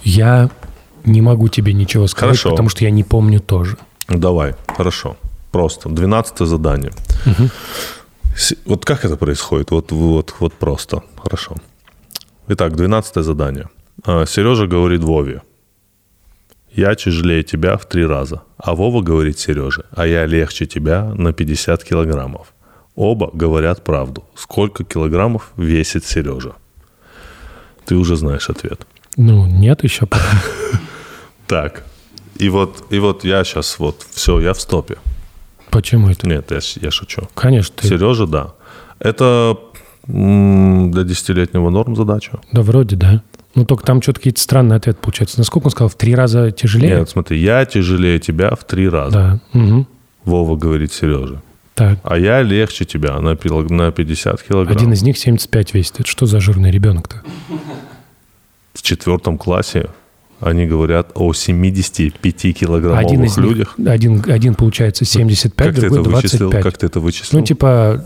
Speaker 1: Я не могу тебе ничего сказать, хорошо. потому что я не помню тоже.
Speaker 2: Давай, хорошо. Просто. Двенадцатое задание. Угу. Вот как это происходит? Вот, вот, вот просто. Хорошо. Итак, двенадцатое задание. А, Сережа говорит Вове. Я тяжелее тебя в три раза. А Вова говорит Сереже, а я легче тебя на 50 килограммов. Оба говорят правду. Сколько килограммов весит Сережа? Ты уже знаешь ответ.
Speaker 1: Ну, нет еще пока.
Speaker 2: Так. И вот, и вот я сейчас вот, все, я в стопе.
Speaker 1: Почему это?
Speaker 2: Нет, я, я шучу.
Speaker 1: Конечно. Ты...
Speaker 2: Сережа, да. Это для десятилетнего норм задача.
Speaker 1: Да, вроде, да. Ну, только там что-то какие-то странные ответы получаются. Насколько он сказал? В три раза тяжелее?
Speaker 2: Нет, смотри, я тяжелее тебя в три раза.
Speaker 1: Да. Угу.
Speaker 2: Вова говорит Сереже.
Speaker 1: Так.
Speaker 2: А я легче тебя на 50 килограмм.
Speaker 1: Один из них 75 весит. Это что за жирный ребенок-то?
Speaker 2: В четвертом классе они говорят о 75 килограммовых один из людях.
Speaker 1: Них, один, один получается 75, как другой ты это 25. Вычислил?
Speaker 2: Как ты это вычислил?
Speaker 1: Ну, типа,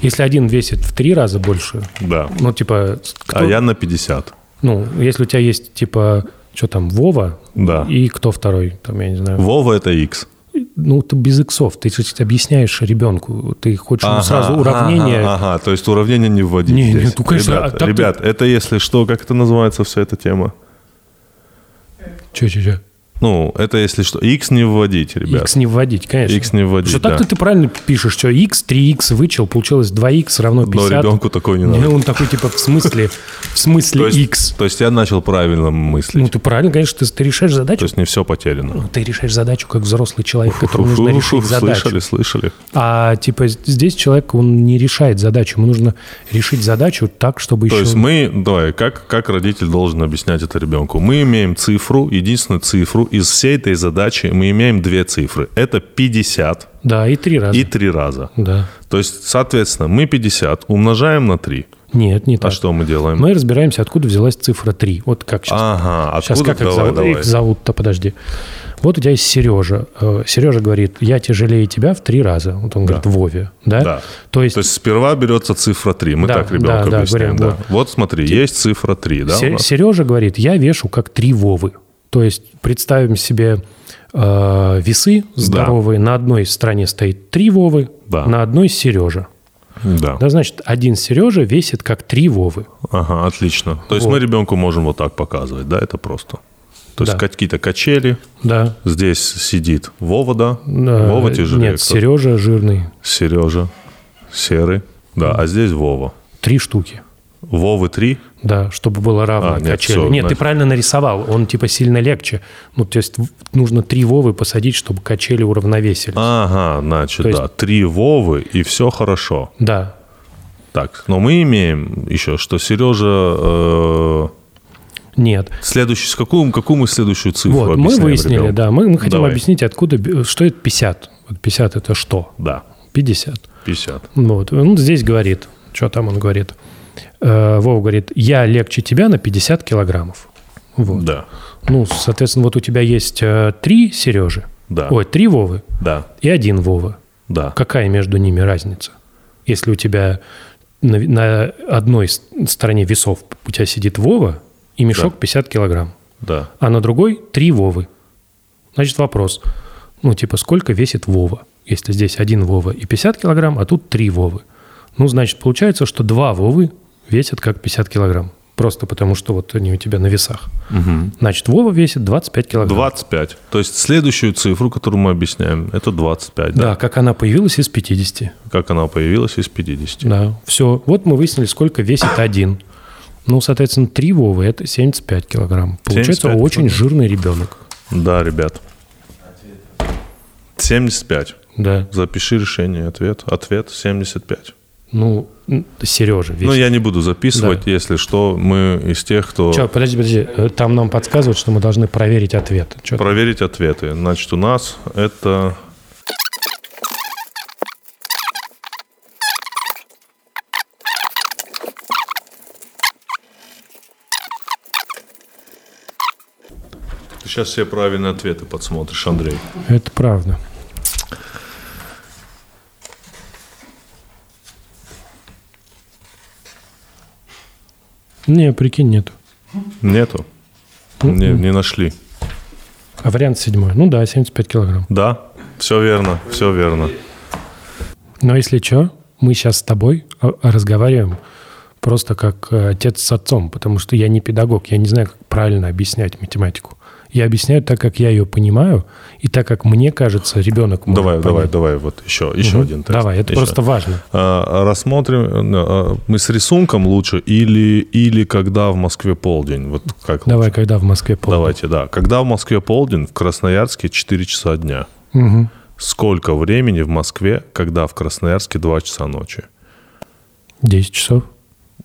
Speaker 1: если один весит в три раза больше,
Speaker 2: да.
Speaker 1: ну, типа...
Speaker 2: Кто, а я на 50.
Speaker 1: Ну, если у тебя есть, типа, что там, Вова,
Speaker 2: да.
Speaker 1: и кто второй, там, я не знаю.
Speaker 2: Вова – это X
Speaker 1: ну, ты без иксов, ты объясняешь ребенку, ты хочешь ага, сразу уравнение.
Speaker 2: Ага, ага, то есть уравнение не вводить не, здесь. Не, ну, конечно, ребят, а ребят ты... это если что, как это называется вся эта тема?
Speaker 1: Че, че, че?
Speaker 2: Ну, это если что. X не вводить, ребят.
Speaker 1: X не вводить, конечно.
Speaker 2: X не вводить,
Speaker 1: Что да. так-то ты правильно пишешь, что X, 3X вычел, получилось 2X равно 50.
Speaker 2: Но ребенку такой не надо.
Speaker 1: Не, он такой, типа, в смысле, в смысле
Speaker 2: то есть,
Speaker 1: X.
Speaker 2: То есть я начал правильно мыслить.
Speaker 1: Ну, ты правильно, конечно, ты, ты решаешь задачу.
Speaker 2: То есть не все потеряно.
Speaker 1: Ну, ты решаешь задачу как взрослый человек, которому нужно решить задачу.
Speaker 2: Слышали, слышали.
Speaker 1: А, типа, здесь человек, он не решает задачу. Ему нужно решить задачу так, чтобы
Speaker 2: то
Speaker 1: еще...
Speaker 2: То есть мы, давай, как, как родитель должен объяснять это ребенку? Мы имеем цифру, единственную цифру из всей этой задачи мы имеем две цифры. Это 50.
Speaker 1: Да, и три раза.
Speaker 2: И три раза.
Speaker 1: Да.
Speaker 2: То есть, соответственно, мы 50 умножаем на 3.
Speaker 1: Нет, не
Speaker 2: а
Speaker 1: так.
Speaker 2: А что мы делаем?
Speaker 1: Мы разбираемся, откуда взялась цифра 3. Вот как сейчас.
Speaker 2: Ага, откуда?
Speaker 1: Сейчас как
Speaker 2: давай,
Speaker 1: их, зовут,
Speaker 2: давай.
Speaker 1: их зовут-то, подожди. Вот у тебя есть Сережа. Э, Сережа говорит, я тяжелее тебя в три раза. Вот он да. говорит, Вове. Да?
Speaker 2: да. То, есть... То есть сперва берется цифра 3. Мы да, так ребенку да, объясняем. Да, говорим, да. Вот. вот смотри, Те... есть цифра 3. Да,
Speaker 1: Сережа говорит, я вешу как три Вовы. То есть представим себе э, весы здоровые. Да. На одной стороне стоит три Вовы, да. на одной Сережа.
Speaker 2: Да.
Speaker 1: да. Значит, один Сережа весит как три Вовы.
Speaker 2: Ага, отлично. То есть вот. мы ребенку можем вот так показывать, да, это просто. То
Speaker 1: Да.
Speaker 2: есть какие-то качели.
Speaker 1: Да.
Speaker 2: Здесь сидит Вова, да?
Speaker 1: Э,
Speaker 2: Вова тяжелее.
Speaker 1: Нет, Сережа жирный.
Speaker 2: Сережа. Серый. Да, а здесь Вова.
Speaker 1: Три штуки.
Speaker 2: Вовы три.
Speaker 1: Да, чтобы было равно
Speaker 2: А, нет,
Speaker 1: качели.
Speaker 2: всё,
Speaker 1: нет, ты
Speaker 2: значит-
Speaker 1: правильно нарисовал. Он типа сильно легче. Ну, то есть нужно три Вовы посадить, чтобы качели уравновесились.
Speaker 2: Ага, значит,
Speaker 1: То есть-
Speaker 2: да. Три Вовы, и все хорошо.
Speaker 1: Да.
Speaker 2: Так, но мы имеем еще, что Сережа... э,
Speaker 1: Нет.
Speaker 2: следующий, с какую, какую мы следующую цифру
Speaker 1: вот, мы
Speaker 2: объясняем,
Speaker 1: выяснили,
Speaker 2: ребят?
Speaker 1: да. Мы, мы хотим
Speaker 2: Давай.
Speaker 1: объяснить, откуда, что это 50. Вот 50 это что?
Speaker 2: Да,
Speaker 1: 50.
Speaker 2: 50.
Speaker 1: Вот. Он здесь говорит, что там он говорит. Э, Вова говорит, я легче тебя на 50 килограммов. Вот.
Speaker 2: Да,
Speaker 1: Ну, соответственно, вот у тебя есть э, три Сережи,
Speaker 2: да,
Speaker 1: ой, три Вовы
Speaker 2: да,
Speaker 1: и один Вова.
Speaker 2: да.
Speaker 1: Какая между ними разница? Если у тебя на, на одной стороне весов у тебя сидит Вова и мешок
Speaker 2: Да.
Speaker 1: 50 килограмм,
Speaker 2: Да.
Speaker 1: а на другой три Вовы. Значит, вопрос, ну, типа, сколько весит Вова? Если здесь один Вова и 50 килограмм, а тут три Вовы. Ну, значит, получается, что два Вовы весят как 50 килограмм. Просто потому, что вот они у тебя на весах. Значит, Вова весит 25 килограмм.
Speaker 2: 25. То есть следующую цифру, которую мы объясняем, это 25.
Speaker 1: Да,
Speaker 2: Да.
Speaker 1: как она появилась из 50.
Speaker 2: Как она появилась из 50.
Speaker 1: Да, все. Вот мы выяснили, сколько весит один. Ну, соответственно, три Вовы – это 75 килограмм. Получается
Speaker 2: 75
Speaker 1: очень
Speaker 2: килограмм.
Speaker 1: жирный ребенок.
Speaker 2: Да, ребят. 75.
Speaker 1: Да.
Speaker 2: Запиши решение, ответ. Ответ 75.
Speaker 1: Ну, Сережа весит.
Speaker 2: Ну, я не буду записывать,
Speaker 1: Да.
Speaker 2: если что, мы из тех, кто...
Speaker 1: Че, подожди, подожди. Э, Там нам подсказывают, что мы должны проверить ответ. Чё там?
Speaker 2: Проверить ответы. Значит, у нас это... Сейчас все правильные ответы подсмотришь, Андрей.
Speaker 1: Это правда. Не, прикинь, нет.
Speaker 2: Нету? Не, не нашли.
Speaker 1: А вариант седьмой. Ну да, 75 килограмм.
Speaker 2: Да, все верно, все верно.
Speaker 1: Но если что, мы сейчас с тобой а, разговариваем просто как э, отец с отцом, потому что я не педагог, я не знаю, как правильно объяснять математику. Я объясняю так, как я ее понимаю, и так, как мне кажется, ребенок может
Speaker 2: Давай, давай,
Speaker 1: понять.
Speaker 2: давай, вот еще, еще
Speaker 1: Мгм.
Speaker 2: один тест.
Speaker 1: Давай, это
Speaker 2: Еще.
Speaker 1: просто важно.
Speaker 2: А, Рассмотрим, а, мы с рисунком лучше или, или когда в Москве полдень? Вот как
Speaker 1: Давай, когда в Москве полдень.
Speaker 2: Давайте, да. Когда в Москве полдень, в Красноярске 4 часа дня.
Speaker 1: Мгм.
Speaker 2: Сколько времени в Москве, когда в Красноярске 2 часа ночи?
Speaker 1: 10 часов.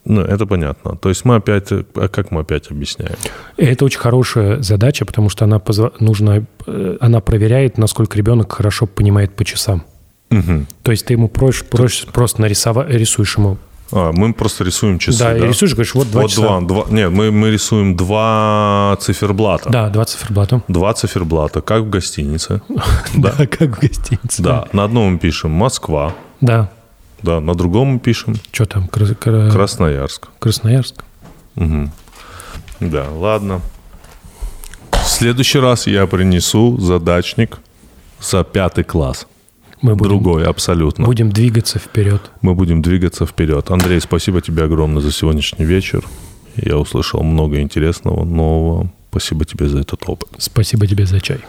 Speaker 2: Ну, это понятно. То есть мы опять... А как мы опять объясняем?
Speaker 1: Это очень хорошая задача, потому что она, позва- нужно, э, она проверяет, насколько ребенок хорошо понимает по часам.
Speaker 2: Мгм.
Speaker 1: То есть ты ему проще, проще просто нарисовать, рисуешь ему.
Speaker 2: А, мы просто рисуем часы,
Speaker 1: да,
Speaker 2: да?
Speaker 1: и рисуешь, говоришь, вот два
Speaker 2: вот
Speaker 1: часа.
Speaker 2: два, два. Нет, мы, мы рисуем два циферблата.
Speaker 1: Да, два циферблата.
Speaker 2: Два циферблата, как в гостинице.
Speaker 1: Да, как в гостинице.
Speaker 2: Да, на одном мы пишем Москва,
Speaker 1: Да.
Speaker 2: Да, на другом мы пишем
Speaker 1: Что там, Кра-
Speaker 2: Красноярск.
Speaker 1: Красноярск?
Speaker 2: Мгм. Да, ладно. В следующий раз я принесу задачник за пятый класс.
Speaker 1: Мы будем,
Speaker 2: Другой, абсолютно.
Speaker 1: будем двигаться вперед.
Speaker 2: Мы будем двигаться вперед. Андрей, спасибо тебе огромное за сегодняшний вечер. Я услышал много интересного, нового. Спасибо тебе за этот опыт.
Speaker 1: Спасибо тебе за чай.